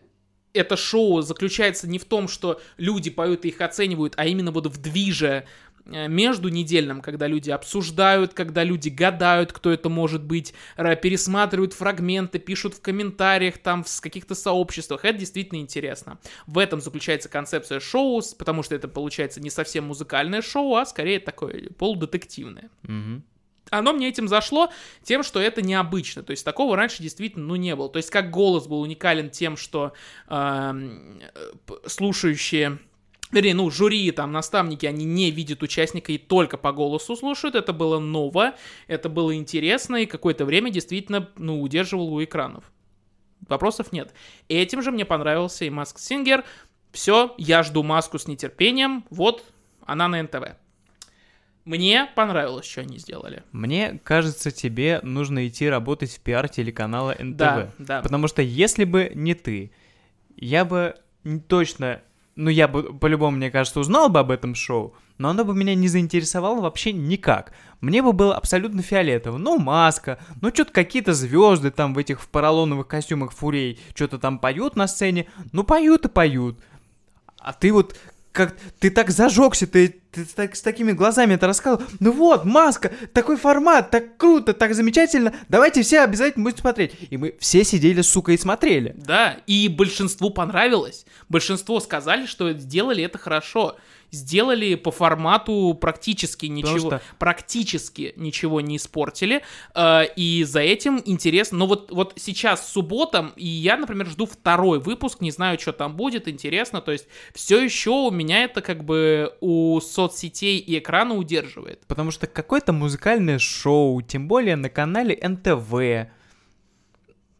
это шоу заключается не в том, что люди поют и их оценивают, а именно вот в движе э, между недельным, когда люди обсуждают, когда люди гадают, кто это может быть, пересматривают фрагменты, пишут в комментариях, там, в каких-то сообществах. Это действительно интересно. В этом заключается концепция шоу, потому что это получается не совсем музыкальное шоу, а скорее такое полудетективное Мгм. оно мне этим зашло тем, что это необычно. То есть такого раньше действительно, ну, не было. То есть как голос был уникален тем, что э, слушающие... Вернее, ну, жюри, там, наставники, они не видят участника и только по голосу слушают. Это было ново, это было интересно, и какое-то время действительно, ну, удерживал у экранов. Вопросов нет. Этим же мне понравился и Маск Сингер. Все, я жду маску с нетерпением. Вот она на НТВ. Мне понравилось, что они сделали. Мне кажется, тебе нужно идти работать в пиар телеканала НТВ. Да, да. Потому что если бы не ты, я бы точно, ну я бы по-любому, мне кажется, узнал бы об этом шоу, но оно бы меня не заинтересовало вообще никак. Мне бы было абсолютно фиолетово. Ну, маска, ну что-то какие-то звезды там в этих в поролоновых костюмах фурей что-то там поют на сцене. Ну, поют и поют. А ты вот как ты так зажегся, ты, ты так- с такими глазами это рассказывал. Ну вот, маска, такой формат, так круто, так замечательно. Давайте все обязательно будем смотреть. И мы все сидели, сука, и смотрели. Да, и большинству понравилось. Большинство сказали, что сделали это хорошо. Сделали по формату практически ничего, что- практически ничего не испортили. э, и за этим интересно. Но вот, вот сейчас субботам, и я, например, жду второй выпуск, не знаю, что там будет, интересно. То есть все еще у меня это как бы у соцсетей и экрана удерживает. Потому что какое-то музыкальное шоу, тем более на канале НТВ.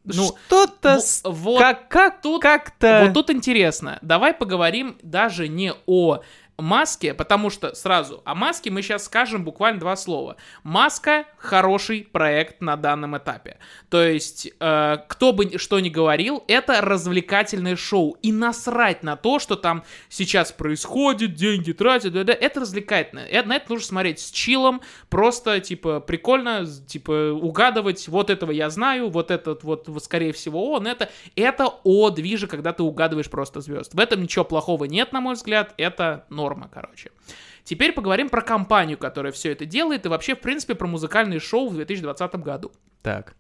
Ну, что-то с- вот как, как, тут- как-то... Вот тут интересно. Давай поговорим даже не о маске, потому что сразу о маске мы сейчас скажем буквально два слова. Маска хороший проект на данном этапе. То есть, э, кто бы что ни говорил, это развлекательное шоу. И насрать на то, что там сейчас происходит, деньги тратят, да, да, это развлекательное. Э, на это нужно смотреть с чилом, просто, типа, прикольно, типа, угадывать, вот этого я знаю, вот этот вот, вот, скорее всего, он это. Это о движе, когда ты угадываешь просто звезд. В этом ничего плохого нет, на мой взгляд, это норма, короче. Теперь поговорим про компанию, которая все это делает, и вообще, в принципе, про музыкальные шоу в 2020 году. Так,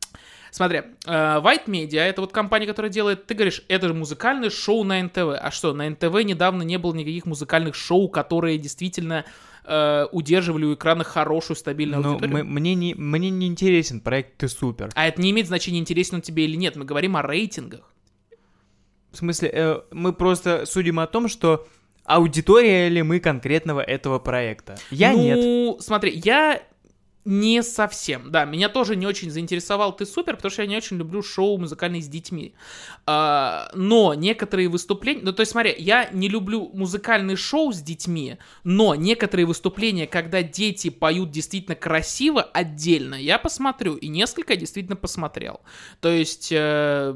Смотри, э, White Media, это вот компания, которая делает, ты говоришь, это же музыкальное шоу на НТВ. А что, на НТВ недавно не было никаких музыкальных шоу, которые действительно э, удерживали у экрана хорошую, стабильную ну, аудиторию? мы- мне, не, мне не интересен проект «Ты супер». А это не имеет значения, интересен он тебе или нет. Мы говорим о рейтингах. В смысле, э, мы просто судим о том, что аудитория ли мы конкретного этого проекта. Я ну, нет. смотри, я не совсем. Да, меня тоже не очень заинтересовал «Ты супер», потому что я не очень люблю шоу музыкальные с детьми. А, но некоторые выступления... Ну, то есть, смотри, я не люблю музыкальные шоу с детьми, но некоторые выступления, когда дети поют действительно красиво, отдельно, я посмотрю. И несколько я действительно посмотрел. То есть... э,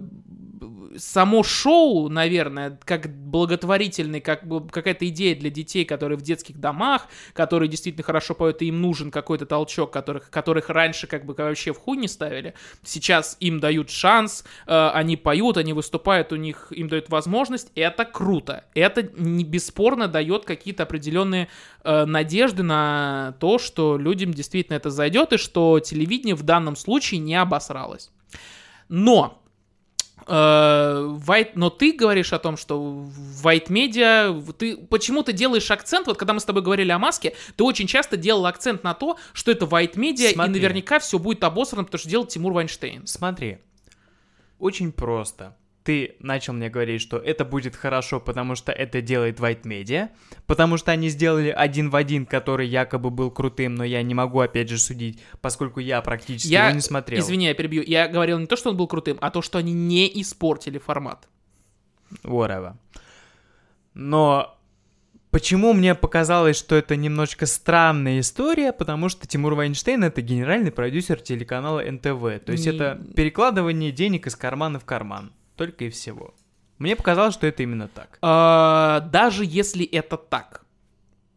само шоу, наверное, как благотворительный, как какая-то идея для детей, которые в детских домах, которые действительно хорошо поют, и им нужен какой-то толчок, которых, которых раньше как бы вообще в хуй не ставили. Сейчас им дают шанс, э, они поют, они выступают, у них им дают возможность. Это круто. Это не бесспорно дает какие-то определенные э, надежды на то, что людям действительно это зайдет, и что телевидение в данном случае не обосралось. Но White, но ты говоришь о том, что White Media, ты почему ты делаешь акцент, вот когда мы с тобой говорили о маске, ты очень часто делал акцент на то, что это White Media, Смотри. и наверняка все будет обосрано, потому что делает Тимур Вайнштейн. Смотри, очень просто. Ты начал мне говорить, что это будет хорошо, потому что это делает White Media, потому что они сделали один в один, который якобы был крутым, но я не могу опять же судить, поскольку я практически Я, его не смотрел. извини, я перебью, я говорил не то, что он был крутым, а то, что они не испортили формат. Whatever. Но почему мне показалось, что это немножечко странная история? Потому что Тимур Вайнштейн это генеральный продюсер телеканала НТВ. То есть Не- это перекладывание денег из кармана в карман. Только и всего. Мне показалось, что это именно так. А, даже если это так,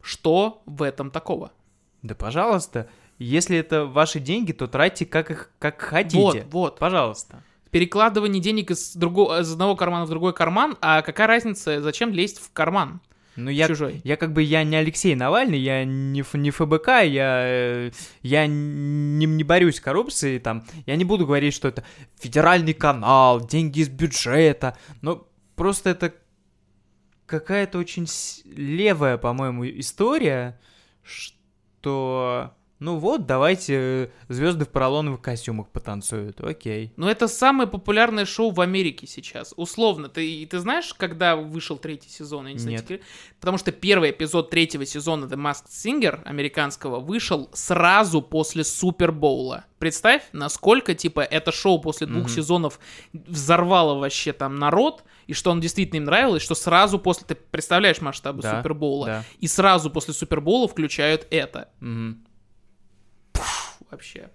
что в этом такого? Да пожалуйста. Если это ваши деньги, то тратьте как их как хотите. Вот, вот. Пожалуйста. Перекладывание денег из, другого, из одного кармана в другой карман, а какая разница, зачем лезть в карман Ну, я, чужой? я как бы я не Алексей Навальный, я не, Ф- не ФБК, я, э, я не, не борюсь с коррупцией, там, я не буду говорить, что это федеральный канал, деньги из бюджета, но просто это какая-то очень левая, по-моему, история, что, ну вот, давайте звезды в поролоновых костюмах потанцуют, окей. Ну, это самое популярное шоу в Америке сейчас. Условно. Ты, ты знаешь, когда вышел третий сезон? Я не знаю, Нет. секрет? Потому что первый эпизод третьего сезона The Masked Singer американского вышел сразу после Супербоула. Представь, насколько, типа, это шоу после двух Мгм. сезонов взорвало вообще там народ, и что он действительно им нравилось, что сразу после... Ты представляешь масштабы Да, Супербоула? Да. И сразу после Супербоула включают это Мгм. Вообще.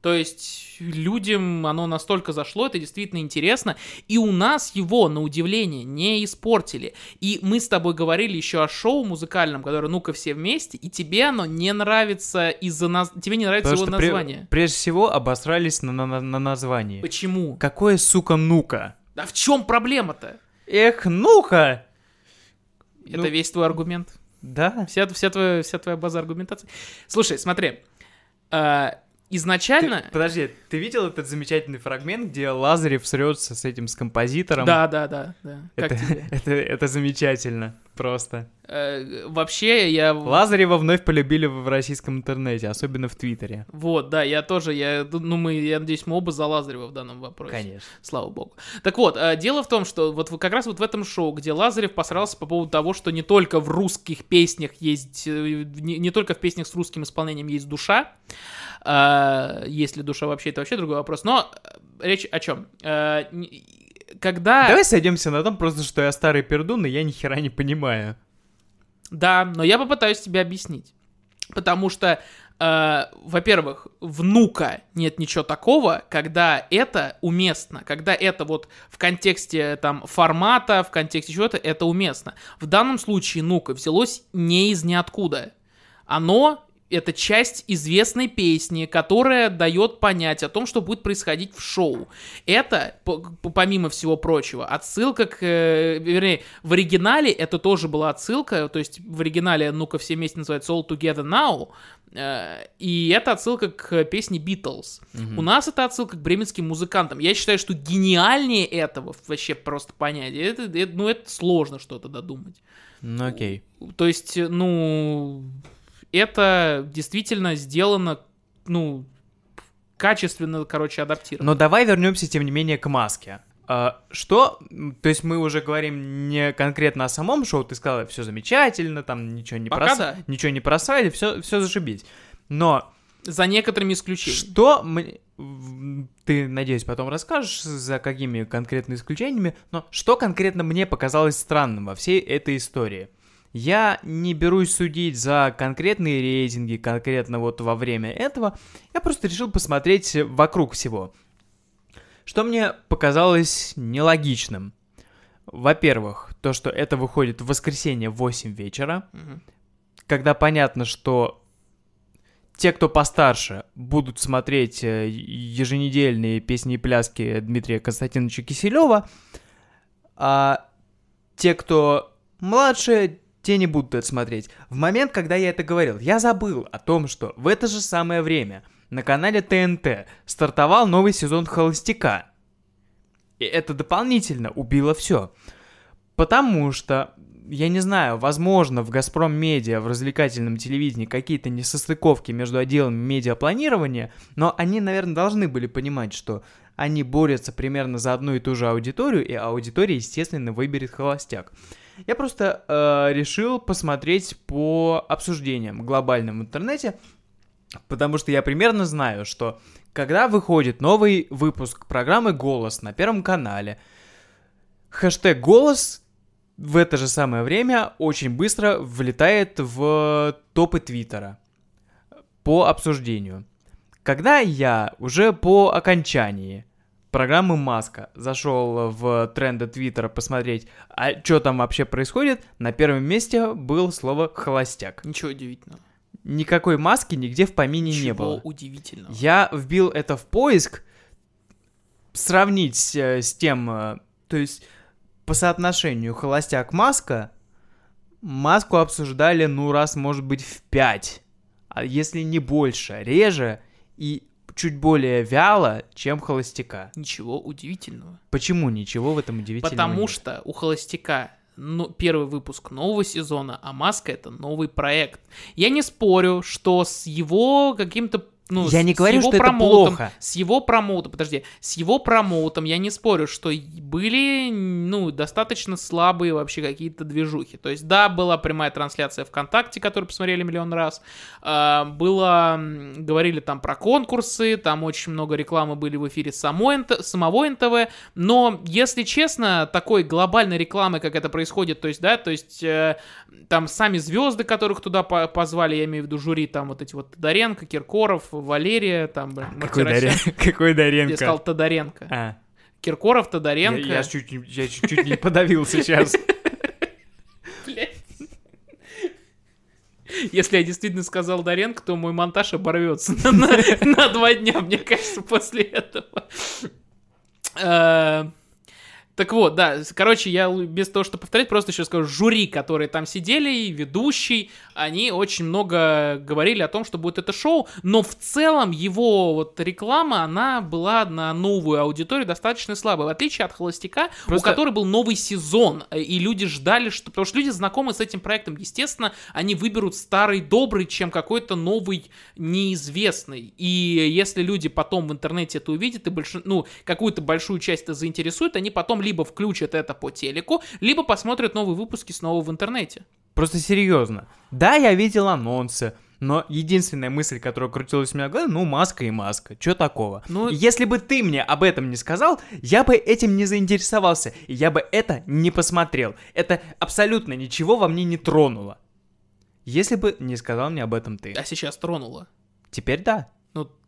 То есть людям оно настолько зашло, это действительно интересно. И у нас его, на удивление, не испортили. И мы с тобой говорили еще о шоу музыкальном, которое «Ну-ка все вместе», и тебе оно не нравится из-за нас... Тебе не нравится Потому его что пре- название. прежде всего обосрались на, на, на названии. Почему? Какое, сука, ну-ка? А в чем проблема-то? Эх, ну-ка! Это Ну, весь твой аргумент. Да. Вся, вся, твоя, вся твоя база аргументации. Слушай, смотри. А, изначально... Ты- подожди, ты видел этот замечательный фрагмент, где Лазарев срется с этим, с композитором? Да, да, да, да. Как Это, тебе? это, это замечательно, просто. Э, вообще, я... Лазарева вновь полюбили в российском интернете, особенно в Твиттере. Вот, да, я тоже, я, ну, мы, я надеюсь, мы оба за Лазарева в данном вопросе. Конечно. Слава богу. Так вот, э, дело в том, что вот как раз вот в этом шоу, где Лазарев посрался по поводу того, что не только в русских песнях есть, э, не, не только в песнях с русским исполнением есть душа, э, есть ли душа вообще, это вообще другой вопрос, но речь о чем? Э, когда... Давай сойдемся на том, просто что я старый пердун, и я ни хера не понимаю. Да, но я попытаюсь тебе объяснить. Потому что, э, во-первых, внука нет ничего такого, когда это уместно, когда это вот в контексте там формата, в контексте чего-то, это уместно. В данном случае нука взялось не из ниоткуда. Оно это часть известной песни, которая дает понять о том, что будет происходить в шоу. Это, по- по- помимо всего прочего, отсылка к... э, вернее, в оригинале это тоже была отсылка, то есть в оригинале «Ну-ка все вместе» называется «All Together Now», э, и это отсылка к песне «Beatles». Мгм. У нас это отсылка к бременским музыкантам. Я считаю, что гениальнее этого вообще просто понять. Это, это- ну, это сложно что-то додумать. Ну окей. То есть, ну, это действительно сделано, ну, качественно, короче, адаптировано. Но давай вернемся, тем не менее, к маске. А, что, то есть мы уже говорим не конкретно о самом шоу, ты сказала, все замечательно, там ничего не, Пока прос- да. ничего не просрали, все, все зашибись. Но За некоторыми исключениями. Что мне... в- Ты, надеюсь, потом расскажешь, за какими конкретно исключениями, но что конкретно мне показалось странным во всей этой истории? Я не берусь судить за конкретные рейтинги, конкретно вот во время этого, я просто решил посмотреть вокруг всего. Что мне показалось нелогичным. Во-первых, то, что это выходит в воскресенье в 8 вечера, Мгм. когда понятно, что те, кто постарше, будут смотреть э, еженедельные песни и пляски Дмитрия Константиновича Киселева, а те, кто младше, те не будут это смотреть. В момент, когда я это говорил, я забыл о том, что в это же самое время на канале ТНТ стартовал новый сезон «Холостяка». И это дополнительно убило все. Потому что, я не знаю, возможно, в «Газпром Медиа», в развлекательном телевидении какие-то несостыковки между отделами медиапланирования, но они, наверное, должны были понимать, что они борются примерно за одну и ту же аудиторию, и аудитория, естественно, выберет «Холостяк». Я просто э, решил посмотреть по обсуждениям глобальным в интернете, потому что я примерно знаю, что когда выходит новый выпуск программы «Голос» на Первом канале, хэштег «Голос» в это же самое время очень быстро влетает в топы Твиттера по обсуждению. Когда я уже по окончании программы Маска зашел в тренды Твиттера посмотреть, а что там вообще происходит, на первом месте было слово «холостяк». Ничего удивительного. никакой маски нигде в помине не Чего было. удивительного. Я вбил это в поиск, сравнить э, с тем, э, то есть по соотношению холостяк-маска, маску обсуждали, ну, раз, может быть, в пять, а если не больше, реже и чуть более вяло, чем холостяка. Ничего удивительного. Почему ничего в этом удивительного Потому нет? что у Холостяка ну, первый выпуск нового сезона, а Маска это новый проект. Я не спорю, что с его каким-то ну, Я с- не с говорю, его что это промоутом- плохо. С его промоутом, подожди, с его промоутом я не спорю, что были, ну, достаточно слабые вообще какие-то движухи. То есть, да, была прямая трансляция ВКонтакте, которую посмотрели миллион раз. А, было, говорили там про конкурсы, там очень много рекламы были в эфире самой НТ самого НТВ, но, если честно, такой глобальной рекламы, как это происходит, то есть, да, то есть, э, там сами звезды, которых туда по- позвали, я имею в виду жюри, там вот эти вот Тодоренко, Киркоров, Валерия, там, Какой. Дарен... Какой Я Даренко? сказал Тодоренко. А, Киркоров, я, Тодоренко. я чуть, не- я чуть не подавил сейчас. Если я действительно сказал Доренко, то мой монтаж оборвется на, на- на два дня, мне кажется, после этого. Так вот, да, короче, я без того, что повторять, просто еще скажу, жюри, которые там сидели, и ведущий, они очень много говорили о том, что будет это шоу, но в целом его вот реклама, она была на новую аудиторию достаточно слабая, в отличие от «Холостяка», Просто- у которой был новый сезон, э, и люди ждали, что... Потому что люди знакомы с этим проектом, естественно, они выберут старый добрый, чем какой-то новый неизвестный. И если люди потом в интернете это увидят, и больш... ну, какую-то большую часть это заинтересует, они потом либо включат это по телеку, либо посмотрят новые выпуски снова в интернете. Просто серьезно. Да, я видел анонсы, но единственная мысль, которая крутилась у меня в голове, ну, маска и маска. Чё такого? Ну- Если бы ты мне об этом не сказал, я бы этим не заинтересовался, и я бы это не посмотрел. Это абсолютно ничего во мне не тронуло. Если бы не сказал мне об этом ты. А сейчас тронуло. Теперь да.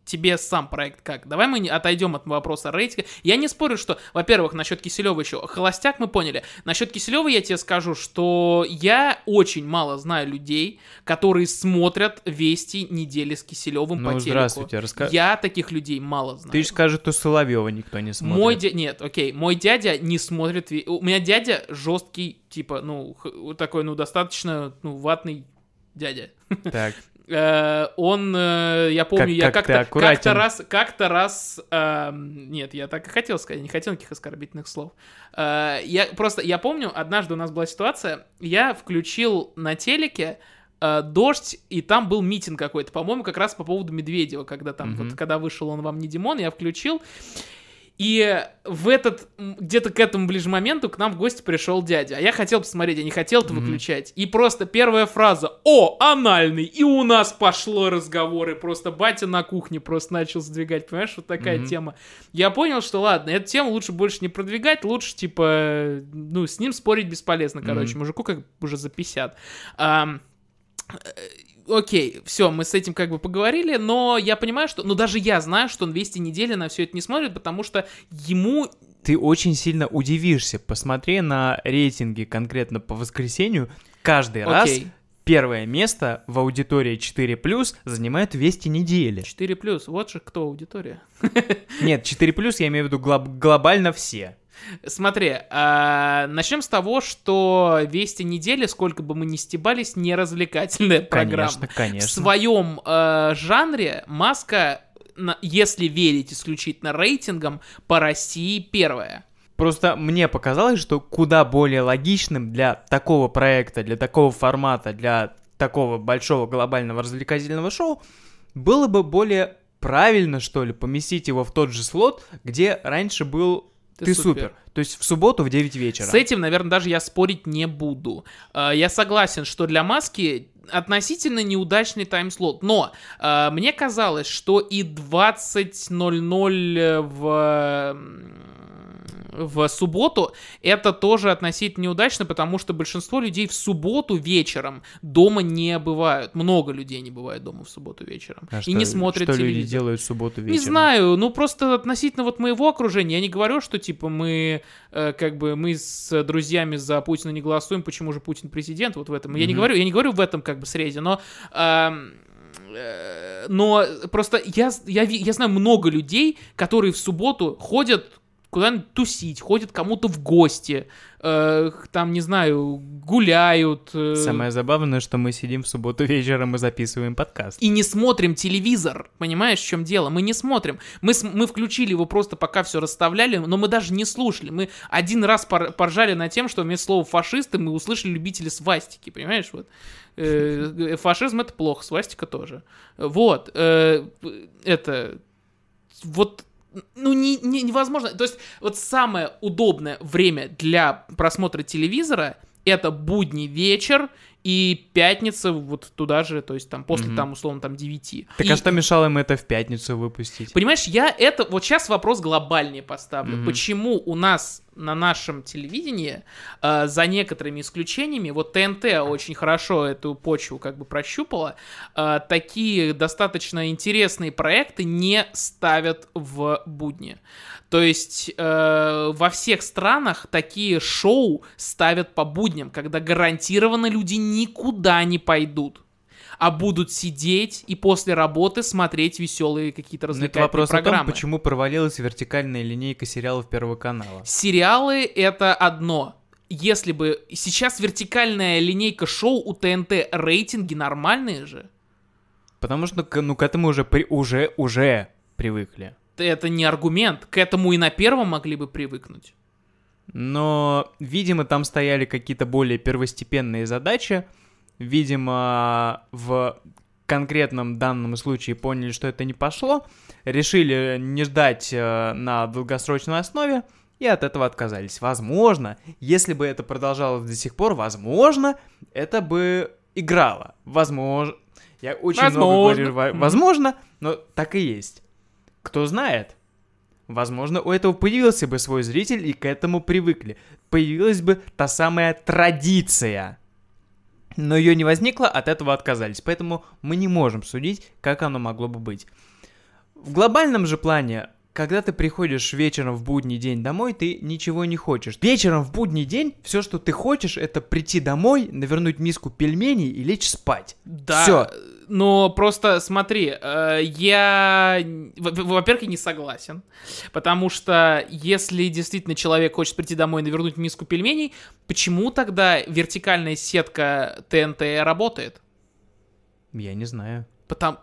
Тебе сам проект как? Давай мы не- отойдем от вопроса рейтинга. Я не спорю, что, во-первых, насчет Киселева еще. Холостяк мы поняли. Насчет Киселева я тебе скажу, что я очень мало знаю людей, которые смотрят вести недели с Киселевым Ну, по телеку. здравствуйте, раска- Я таких людей мало знаю. Ты же скажешь, что Соловьева никто не смотрит. Мой дядя, нет, окей, мой дядя не смотрит, у меня дядя жесткий, типа, ну, такой, ну, достаточно, ну, ватный дядя. Так, он, э, я помню, Как- я как как-то аккуратен. как-то раз, как-то раз, эм, нет, я так и хотел сказать, не хотел никаких оскорбительных слов. Э, я просто, я помню, однажды у нас была ситуация, я включил на телеке э, дождь, и там был митинг какой-то, по-моему, как раз по поводу Медведева, когда там, Мгм. вот, когда вышел он вам не Димон, я включил, и в этот, где-то к этому ближе моменту к нам в гости пришел дядя. А я хотел посмотреть, я не хотел это Мгм. выключать. И просто первая фраза «О, анальный!» И у нас пошло разговоры. Просто батя на кухне просто начал сдвигать. Понимаешь, вот такая Мгм. тема. Я понял, что ладно, эту тему лучше больше не продвигать. Лучше, типа, ну, с ним спорить бесполезно, короче. Мгм. Мужику как уже за 50. Ам, э, Окей, все, мы с этим как бы поговорили, но я понимаю, что, ну даже я знаю, что он вести недели на все это не смотрит, потому что ему ты очень сильно удивишься. Посмотри на рейтинги конкретно по воскресенью. Каждый раз Окей. первое место в аудитории 4+, занимает Вести недели. 4 плюс, вот же кто аудитория. Нет, 4+, я имею в виду глоб- глобально все. Смотри, а, начнем с того, что Вести недели, сколько бы мы ни стебались, не развлекательная программа. Конечно, конечно. В своем э, жанре Маска, если верить исключительно рейтингам, по России первая. Просто мне показалось, что куда более логичным для такого проекта, для такого формата, для такого большого глобального развлекательного шоу было бы более правильно, что ли, поместить его в тот же слот, где раньше был Ты «Ты, супер». супер». То есть в субботу в 9 вечера. С этим, наверное, даже я спорить не буду. Э, Я согласен, что для маски относительно неудачный таймслот, но э, мне казалось, что и 20.00 в в субботу это тоже относительно неудачно, потому что большинство людей в субботу вечером дома не бывают. Много людей не бывает дома в субботу вечером. А и что- не смотрят что телевизор. люди делают в субботу вечером? Не знаю, ну просто относительно вот моего окружения, я не говорю, что типа мы э, как бы мы с друзьями за Путина не голосуем, почему же Путин президент, вот в этом. Я не говорю, я не говорю в этом как бы срезе, но эм, Э, но просто я, я, я знаю много людей, которые в субботу ходят куда-нибудь тусить, ходят кому-то в гости, э, там, не знаю, гуляют. Э, Самое забавное, что мы сидим в субботу вечером и записываем подкаст. И не смотрим телевизор, понимаешь, в чем дело? Мы не смотрим. Мы, мы включили его просто пока все расставляли, но мы даже не слушали. Мы один раз пор поржали на тем, что вместо слова фашисты мы услышали любители свастики, понимаешь, вот. Э, фашизм это плохо, свастика тоже. Вот, э, это, вот ну, не, не, невозможно. То есть, вот самое удобное время для просмотра телевизора это будний вечер и пятница вот туда же, то есть там после mm-hmm. там условно там 9. Так и... а что мешало им это в пятницу выпустить? Понимаешь, я это вот сейчас вопрос глобальнее поставлю. Mm-hmm. Почему у нас на нашем телевидении, э, за некоторыми исключениями, вот ТНТ очень хорошо эту почву как бы прощупала, э, такие достаточно интересные проекты не ставят в будни. То есть э, во всех странах такие шоу ставят по будням, когда гарантированно люди никуда не пойдут а будут сидеть и после работы смотреть веселые какие-то развлекательные это вопрос программы. о том, почему провалилась вертикальная линейка сериалов Первого канала. Сериалы — это одно. Если бы... Сейчас вертикальная линейка шоу у ТНТ рейтинги нормальные же. Потому что, ну, к этому уже, при... уже, уже привыкли это не аргумент. К этому и на первом могли бы привыкнуть. Но, видимо, там стояли какие-то более первостепенные задачи. Видимо, в конкретном данном случае поняли, что это не пошло, решили не ждать э, на долгосрочной основе и от этого отказались. Возможно, если бы это продолжалось до сих пор, возможно, это бы играло. Возможно. Я очень возможно. много говорю, возможно, но так и есть. Кто знает? Возможно, у этого появился бы свой зритель, и к этому привыкли. Появилась бы та самая традиция. Но ее не возникло, от этого отказались. Поэтому мы не можем судить, как оно могло бы быть. В глобальном же плане, когда ты приходишь вечером в будний день домой, ты ничего не хочешь. Вечером в будний день все, что ты хочешь, это прийти домой, навернуть миску пельменей и лечь спать. Да. Все но просто смотри, э, я, во-первых, не согласен, потому что если действительно человек хочет прийти домой и навернуть миску пельменей, почему тогда вертикальная сетка ТНТ работает? Я не знаю. Потому,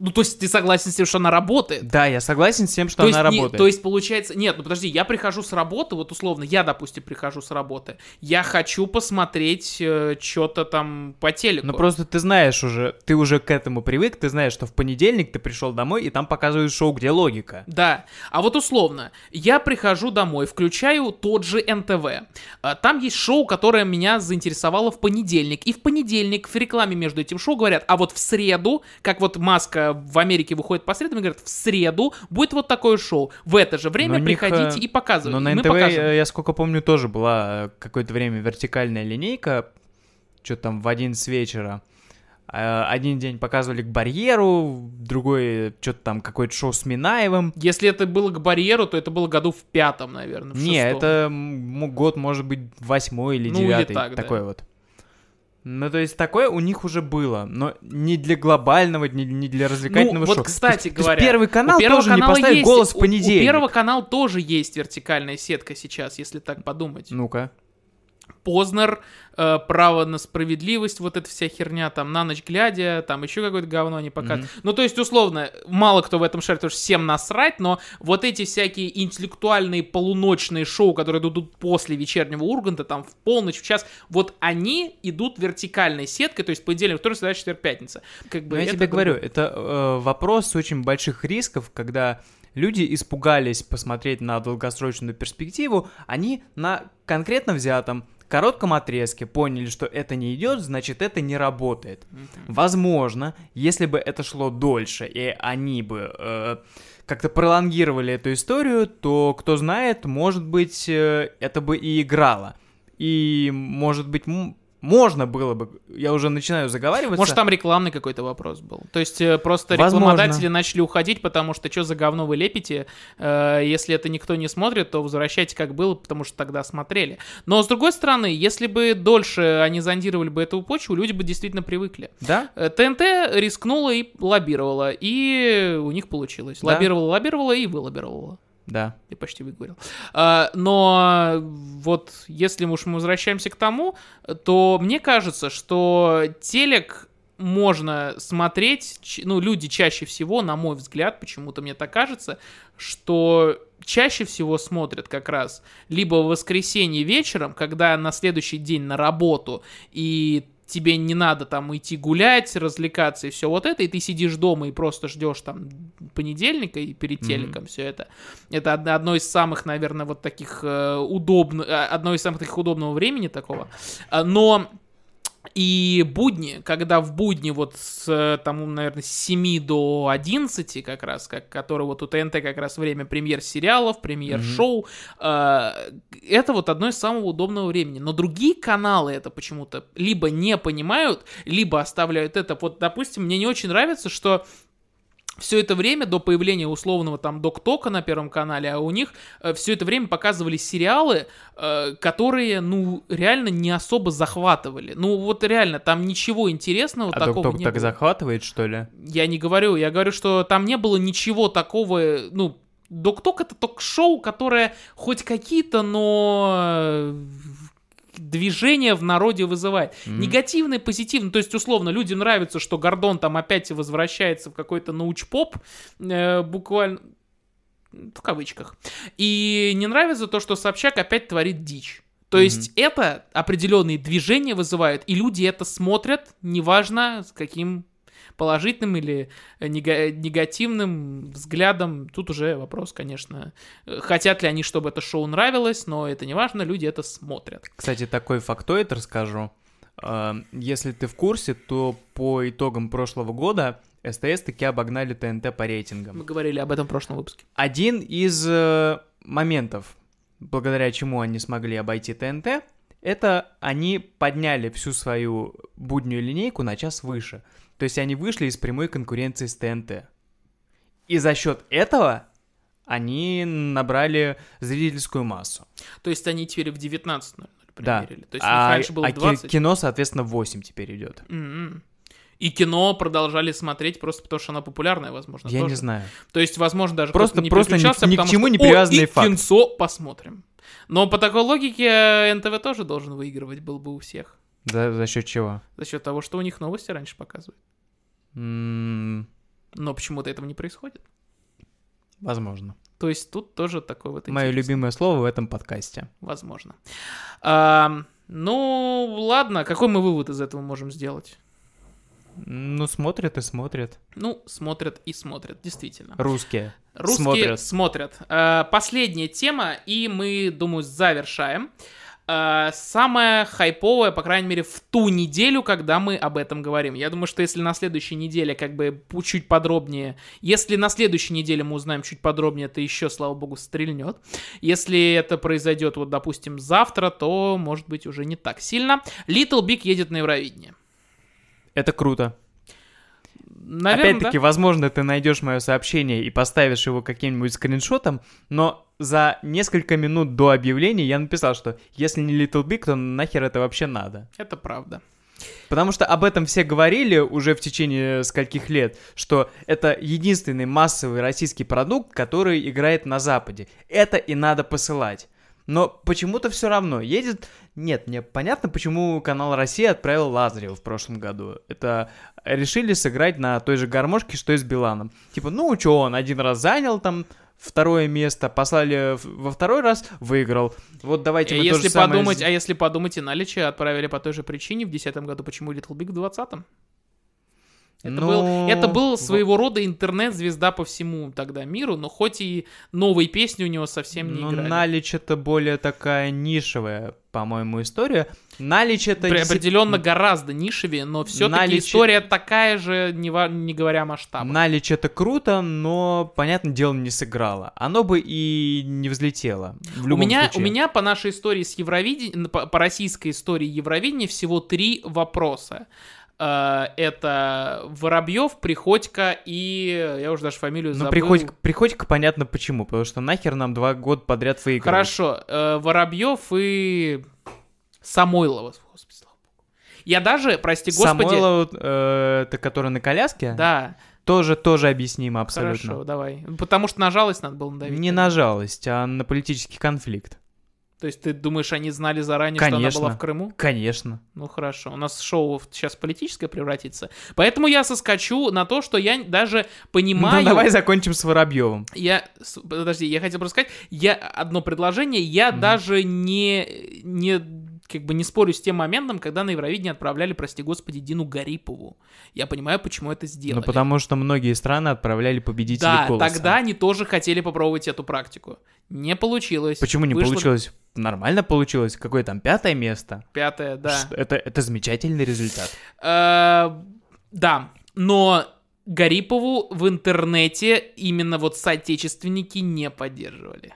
ну, то есть ты согласен с тем, что она работает? Да, я согласен с тем, что то она есть, работает. Не, то есть получается... Нет, ну подожди, я прихожу с работы, вот условно, я, допустим, прихожу с работы, я хочу посмотреть э, что-то там по телеку. Ну просто ты знаешь уже, ты уже к этому привык, ты знаешь, что в понедельник ты пришел домой, и там показывают шоу «Где логика?». Да, а вот условно, я прихожу домой, включаю тот же НТВ. А, там есть шоу, которое меня заинтересовало в понедельник, и в понедельник в рекламе между этим шоу говорят, а вот в среду, как вот Маска в Америке выходит по средам и говорят, в среду будет вот такое шоу. В это же время но приходите них, и показывайте. Но на НТВ, я сколько помню, тоже была э, какое-то время вертикальная линейка, что там в 11 вечера. Э, один день показывали к барьеру, другой что-то там какое-то шоу с Минаевым. Если это было к барьеру, то это было году в пятом, наверное. В Не, это год может быть восьмой или девятый, ну, или так, такой да. вот. Ну, то есть такое у них уже было, но не для глобального, не, не для развлекательного ну, шоу. вот, кстати то говоря, то первый канал первого тоже не поставит есть, голос в понедельник. У, у первого канала тоже есть вертикальная сетка сейчас, если так подумать. Ну-ка. Познер, э, право на справедливость, вот эта вся херня, там, на ночь глядя, там еще какое-то говно они показывают. Mm-hmm. Ну, то есть, условно, мало кто в этом шарит, потому что всем насрать, но вот эти всякие интеллектуальные полуночные шоу, которые идут после вечернего Урганта, там, в полночь, в час, вот они идут вертикальной сеткой, то есть, понедельник, вторник, среда, четверг, пятница. Как бы, ну, я тебе говорю, это э, вопрос очень больших рисков, когда люди испугались посмотреть на долгосрочную перспективу, они на конкретно взятом коротком отрезке поняли, что это не идет, значит это не работает. Mm-hmm. Возможно, если бы это шло дольше, и они бы э, как-то пролонгировали эту историю, то, кто знает, может быть, э, это бы и играло. И, может быть, можно было бы, я уже начинаю заговариваться. Может, там рекламный какой-то вопрос был. То есть э, просто Возможно. рекламодатели начали уходить, потому что что за говно вы лепите? Э, Если это никто не смотрит, то возвращайте как было, потому что тогда смотрели. Но с другой стороны, если бы дольше они зондировали бы эту почву, люди бы действительно привыкли. Да? Э, ТНТ рискнула и лоббировала, и у них получилось. Да. Лоббировала, лоббировала и вылоббировала. Да. Я почти выговорил. А, но вот если уж мы возвращаемся к тому, то мне кажется, что телек можно смотреть, ну, люди чаще всего, на мой взгляд, почему-то мне так кажется, что чаще всего смотрят как раз либо в воскресенье вечером, когда на следующий день на работу, и тебе не надо там идти гулять, развлекаться и все вот это, и ты сидишь дома и просто ждешь там понедельника и перед телеком все это. Это од- одно из самых, наверное, вот таких э, удобных, э, одно из самых таких удобного времени такого. А, Но и будни, когда в будни вот с, э, там, наверное, с 7 до 11 как раз, как, который вот у ТНТ как раз время премьер сериалов, премьер шоу, э, это вот одно из самого удобного времени. Но другие каналы это почему-то либо не понимают, либо оставляют это. Вот, допустим, мне не очень нравится, что все это время до появления условного там Док-Тока на Первом канале, а у них все это время показывали сериалы, э, которые, ну, реально не особо захватывали. Ну, вот реально, там ничего интересного А такого Док-Ток не так было. захватывает, что ли? Я не говорю, я говорю, что там не было ничего такого, ну, Док-Ток это ток-шоу, которое хоть какие-то, но движения в народе вызывает. Мгм. Негативный, позитивный. То есть, условно, людям нравится, что Гордон там опять возвращается в какой-то научпоп, э, буквально в кавычках. И не нравится то, что Собчак опять творит дичь. То Мгм. есть это определенные движения вызывают, и люди это смотрят, неважно с каким положительным или э, нега- негативным взглядом. Тут уже вопрос, конечно, э, хотят ли они, чтобы это шоу нравилось, но это не важно, люди это смотрят. Кстати, такой фактоид расскажу. А, Если ты в курсе, то по итогам прошлого года СТС таки обогнали ТНТ по Мы рейтингам. говорили об этом в прошлом выпуске. Один из э, моментов, благодаря чему они смогли обойти ТНТ, это они подняли всю свою буднюю линейку на час выше. То есть они вышли из прямой конкуренции с ТНТ. И за счет этого они набрали зрительскую массу. То есть они теперь в 19 наверное, Да. примерили. То есть А, раньше было а в ки- 20. кино, соответственно, в 8 теперь идет. М-м. И кино продолжали смотреть просто потому, что оно популярное, возможно, Я тоже. не знаю. То есть, возможно, даже Просто- не просто ни- ни к чему что, не «О, привязанный и факт». кинцо посмотрим. Но по такой логике э, НТВ тоже должен выигрывать был бы у всех. За, за счет чего? За счет того, что у них новости раньше показывают. М, Но почему-то этого не происходит. возможно. То есть тут тоже такой вот Мое интерес. любимое слово в этом подкасте. Возможно. Ам, ну, ладно, какой мы вывод из этого можем сделать? Ну, смотрят и смотрят. Ну, смотрят и смотрят, действительно. Русские. Русские Смотрят. смотрят. Э, Последняя тема, и мы, думаю, завершаем. Э, Самая хайповая, по крайней мере, в ту неделю, когда мы об этом говорим. Я думаю, что если на следующей неделе как бы чуть подробнее, если на следующей неделе мы узнаем чуть подробнее, это еще, слава богу, стрельнет. Если это произойдет, вот, допустим, завтра, то, может быть, уже не так сильно. Little Big едет на Евровидение. Это круто. Наверное, Опять-таки, возможно, ты найдешь мое сообщение и поставишь его каким-нибудь скриншотом, но за несколько минут до объявления я написал, что если не Little Big, то нахер это вообще надо. да, это правда. Потому что об этом все говорили уже в течение скольких лет, что это единственный массовый российский продукт, который играет на Западе. Это и надо посылать. Но почему-то все равно едет... Нет, мне понятно, почему канал Россия отправил Лазарева в прошлом году. Это решили сыграть на той же гармошке, что и с Биланом. Типа, ну что, он один раз занял там второе место, послали во второй раз, выиграл. Вот давайте мы если самое подумать, с- а если подумать, и Налича отправили по той же причине в 2010 году, почему Little Big в 20 Это, Ну, был, это был во- своего рода интернет-звезда по всему тогда миру, но хоть и новые песни у него совсем не Ну, играли. Налич это более такая нишевая, по-моему, история. Налич это... При- определенно гораздо нишевее, но все-таки Наличие- история такая же, не, во- не говоря о масштабах. Налич это круто, но, понятное дело, не сыграло. Оно бы и не взлетело. В У любом меня, у случае. меня по нашей истории с Евровидением, по, по российской истории Евровидения всего три вопроса. Э, Это Воробьев, Приходько и я уже даже фамилию Ну, забыл. приходь, приходь понятно почему, потому что нахер нам два года подряд выигрывать. Хорошо, э, Воробьев и Самойлова. Господи, слава богу. Я даже, прости господи, Самойлов, э, это который на коляске, да, тоже, тоже объяснимо абсолютно. хорошо, давай. Потому что на жалость надо было надавить. Не на жалость, а на политический конфликт. То есть ты думаешь, они знали заранее, что она Конечно. была в Крыму? Конечно. Ну хорошо, у нас шоу сейчас политическое превратится. Поэтому я соскочу на то, что я даже понимаю... Ну, давай закончим с Воробьевым. Я, подожди, я хотел просто сказать, я одно предложение, я Мгм. даже не, не, как бы не спорю с тем моментом, когда на Евровидение отправляли, прости господи, Дину Гарипову. Я понимаю, почему это сделали. Ну, потому что многие страны отправляли победителей да, голоса. тогда они тоже хотели попробовать эту практику. Не получилось. Почему не Вышло получилось? Нормально получилось. Какое там пятое место? Пятое, да. Это, это замечательный результат. Э, Да, но Гарипову в интернете именно вот соотечественники не поддерживали.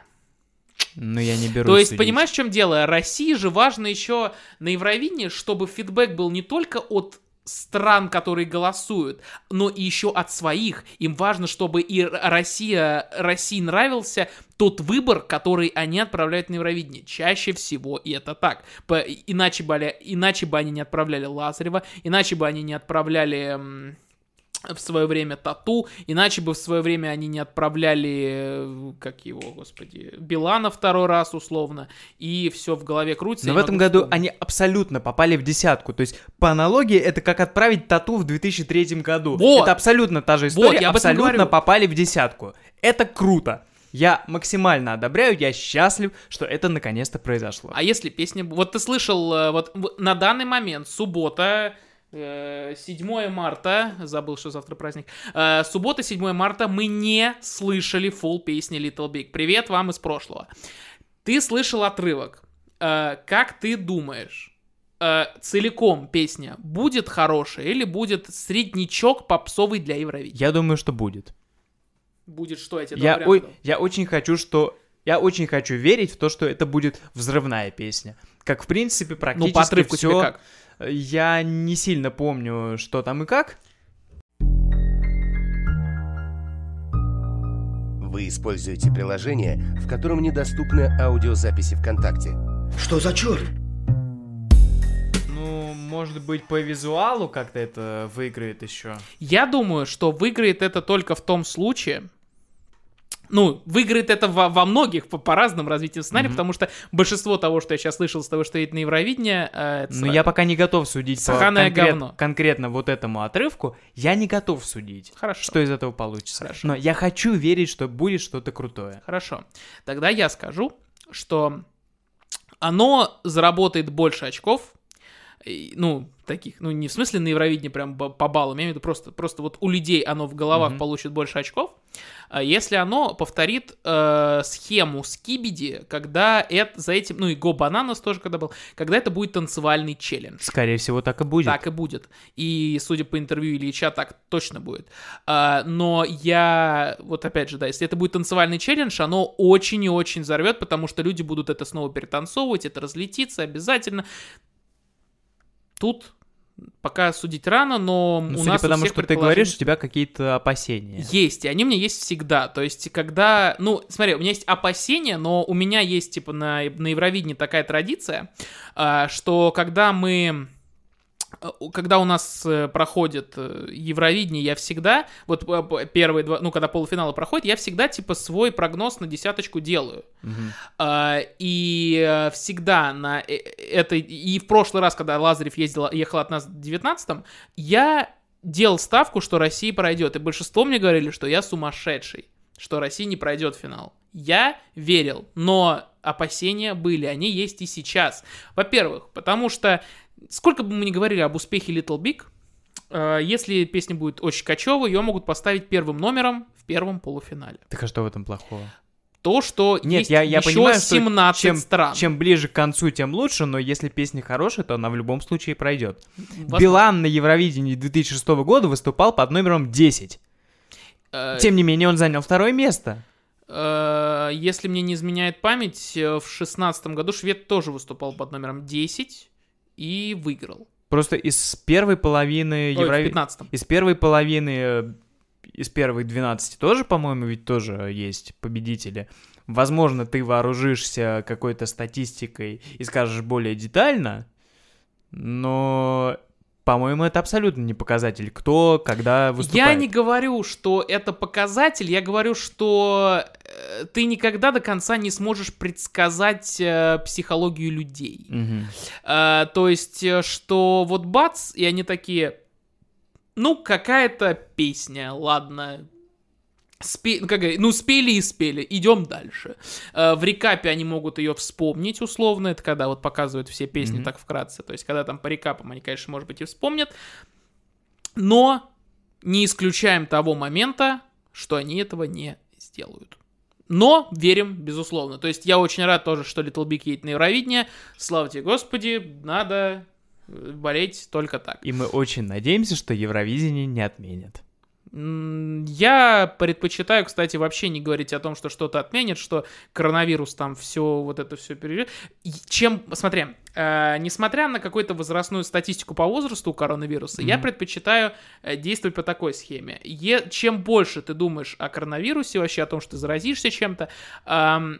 Но я не беру То есть, понимаешь, в чем дело? России же важно еще на Евровидении, чтобы фидбэк был не только от стран, которые голосуют, но и еще от своих. Им важно, чтобы и Россия, России нравился тот выбор, который они отправляют на Евровидение. Чаще всего и это так. По- иначе, бы, они- иначе бы они не отправляли Лазарева, иначе бы они не отправляли в свое время Тату, иначе бы в свое время они не отправляли, э, как его, господи, Билана второй раз условно, и все в голове крутится. Но я в этом году вспомнить. они абсолютно попали в десятку. То есть, по аналогии, это как отправить тату в 2003 году. Вот. Это абсолютно та же история. я об этом абсолютно попали в десятку. Это круто. Я максимально одобряю, я счастлив, что это наконец-то произошло. А если песня... Вот ты слышал, э, вот на данный момент, суббота, 7 марта, забыл, что завтра праздник, э, суббота, 7 марта, мы не слышали фул песни Little Big. Привет вам из прошлого. Ты слышал отрывок. Э, Как ты думаешь, э, целиком песня будет хорошая или будет среднячок попсовый для Евровидения? Я думаю, что будет. Будет что, я тебе Я, варианты. я очень хочу, что... Я очень хочу верить в то, что это будет взрывная песня. Как, в принципе, Ну, практически по отрывку все... как? Я не сильно помню, что там и как. Вы используете приложение, в котором недоступны аудиозаписи ВКонтакте. Что за черт? Ну, может быть, по визуалу как-то это выиграет еще. Я думаю, что выиграет это только в том случае, ну, выиграет это во, во многих по, по разным развитиям сценария, Мгм. потому что большинство того, что я сейчас слышал с того, что едет на Евровидение, э, это Но сра- я пока не готов судить по Сраное конкрет- говно. конкретно вот этому отрывку. Я не готов судить, Хорошо. что из этого получится. Хорошо. Но я хочу верить, что будет что-то крутое. Хорошо. Тогда я скажу, что оно заработает больше очков, ну, таких, ну, не в смысле на Евровидении прям по баллам, я имею в виду просто, просто вот у людей оно в головах Мгм. получит больше очков, а если оно повторит э, схему Скибиди, когда это, за этим, ну и Го Бананас тоже когда был, когда это будет танцевальный челлендж. Скорее всего, так и будет. Так и будет. И, судя по интервью Ильича, так точно будет. А, но я, вот опять же, да, если это будет танцевальный челлендж, оно очень и очень взорвет, потому что люди будут это снова перетанцовывать, это разлетится обязательно. Тут пока судить рано, но Ну, у судя нас по у всех что ты говоришь, у тебя какие-то опасения. есть, и они у меня есть всегда. То есть, когда... Ну, смотри, у меня есть опасения, но у меня есть, типа, на, на Евровидении такая традиция, а, что когда мы... э, Когда у нас э, проходит э, Евровидение, я всегда, вот первые два, ну, когда полуфиналы проходят, я всегда, типа, свой прогноз на десяточку делаю. А, И всегда на э- этой... И в прошлый раз, когда Лазарев ездил, ехал от нас в 19-м, я делал ставку, что Россия пройдет. И большинство мне говорили, что я сумасшедший, что Россия не пройдет финал. Я верил, но опасения были, они есть и сейчас. Во-первых, потому что сколько бы мы ни говорили об успехе Little Big, э, если песня будет очень кочевой, ее могут поставить первым номером в первом полуфинале. Так а что в этом плохого? То, что Нет, есть я, я еще понимаю, что 17 чем, стран. чем ближе к концу, тем лучше, но если песня хорошая, то она в любом случае пройдет. Возможно. Билан на Евровидении 2006 года выступал под номером 10. Э, Тем не менее, он занял второе место. э, Если мне не изменяет память, э, в шестнадцатом году швед тоже выступал под номером 10 и выиграл. Просто из первой половины Евровидения... 15 Из первой половины, э, из первых 12 тоже, по-моему, ведь тоже есть победители. Возможно, ты вооружишься какой-то статистикой и скажешь более детально, но, по-моему, это абсолютно не показатель, кто, когда выступает. Я не говорю, что это показатель, я говорю, что э, ты никогда до конца не сможешь предсказать э, психологию людей. Мгм. Э, то есть, э, что вот бац, и они такие, ну, какая-то песня, ладно. Спе- ну, как говорить, ну, спели и спели, идем дальше. Э, в рекапе они могут ее вспомнить условно, это когда вот показывают все песни Мгм. так вкратце. То есть, когда там по рекапам они, конечно, может быть, и вспомнят. Но не исключаем того момента, что они этого не сделают. Но верим, безусловно. То есть я очень рад тоже, что Little Big едет на Евровидение. Слава тебе, Господи, надо болеть только так. И мы очень надеемся, что Евровидение не отменят. Я предпочитаю, кстати, вообще не говорить о том, что что-то отменят, что коронавирус там все, вот это все переживет. Чем, смотри, э, несмотря на какую-то возрастную статистику по возрасту у коронавируса, я Мгм. предпочитаю э, действовать по такой схеме. Е- чем больше ты думаешь о коронавирусе, вообще о том, что ты заразишься чем-то, ам,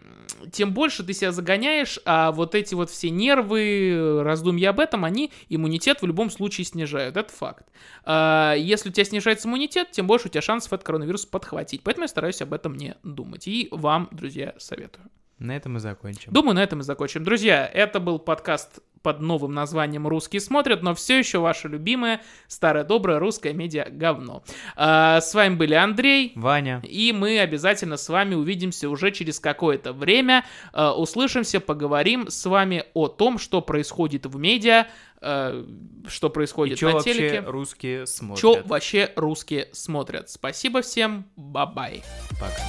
тем больше ты себя загоняешь, а вот эти вот все нервы, раздумья об этом, они иммунитет в любом случае снижают. Это факт. А, Если у тебя снижается иммунитет, тем больше у тебя шансов этот коронавирус подхватить. Поэтому я стараюсь об этом не думать. И вам, друзья, советую. На этом мы закончим. Думаю, на этом мы закончим. Друзья, это был подкаст под новым названием «Русские смотрят», но все еще ваше любимое, старое доброе русское медиа говно. А, с вами были Андрей, Ваня. и мы обязательно с вами увидимся уже через какое-то время. Э, услышимся, поговорим с вами о том, что происходит в медиа, э, что И происходит что на вообще телеке. русские смотрят? Что вообще русские смотрят. Спасибо всем, bye-bye. Пока.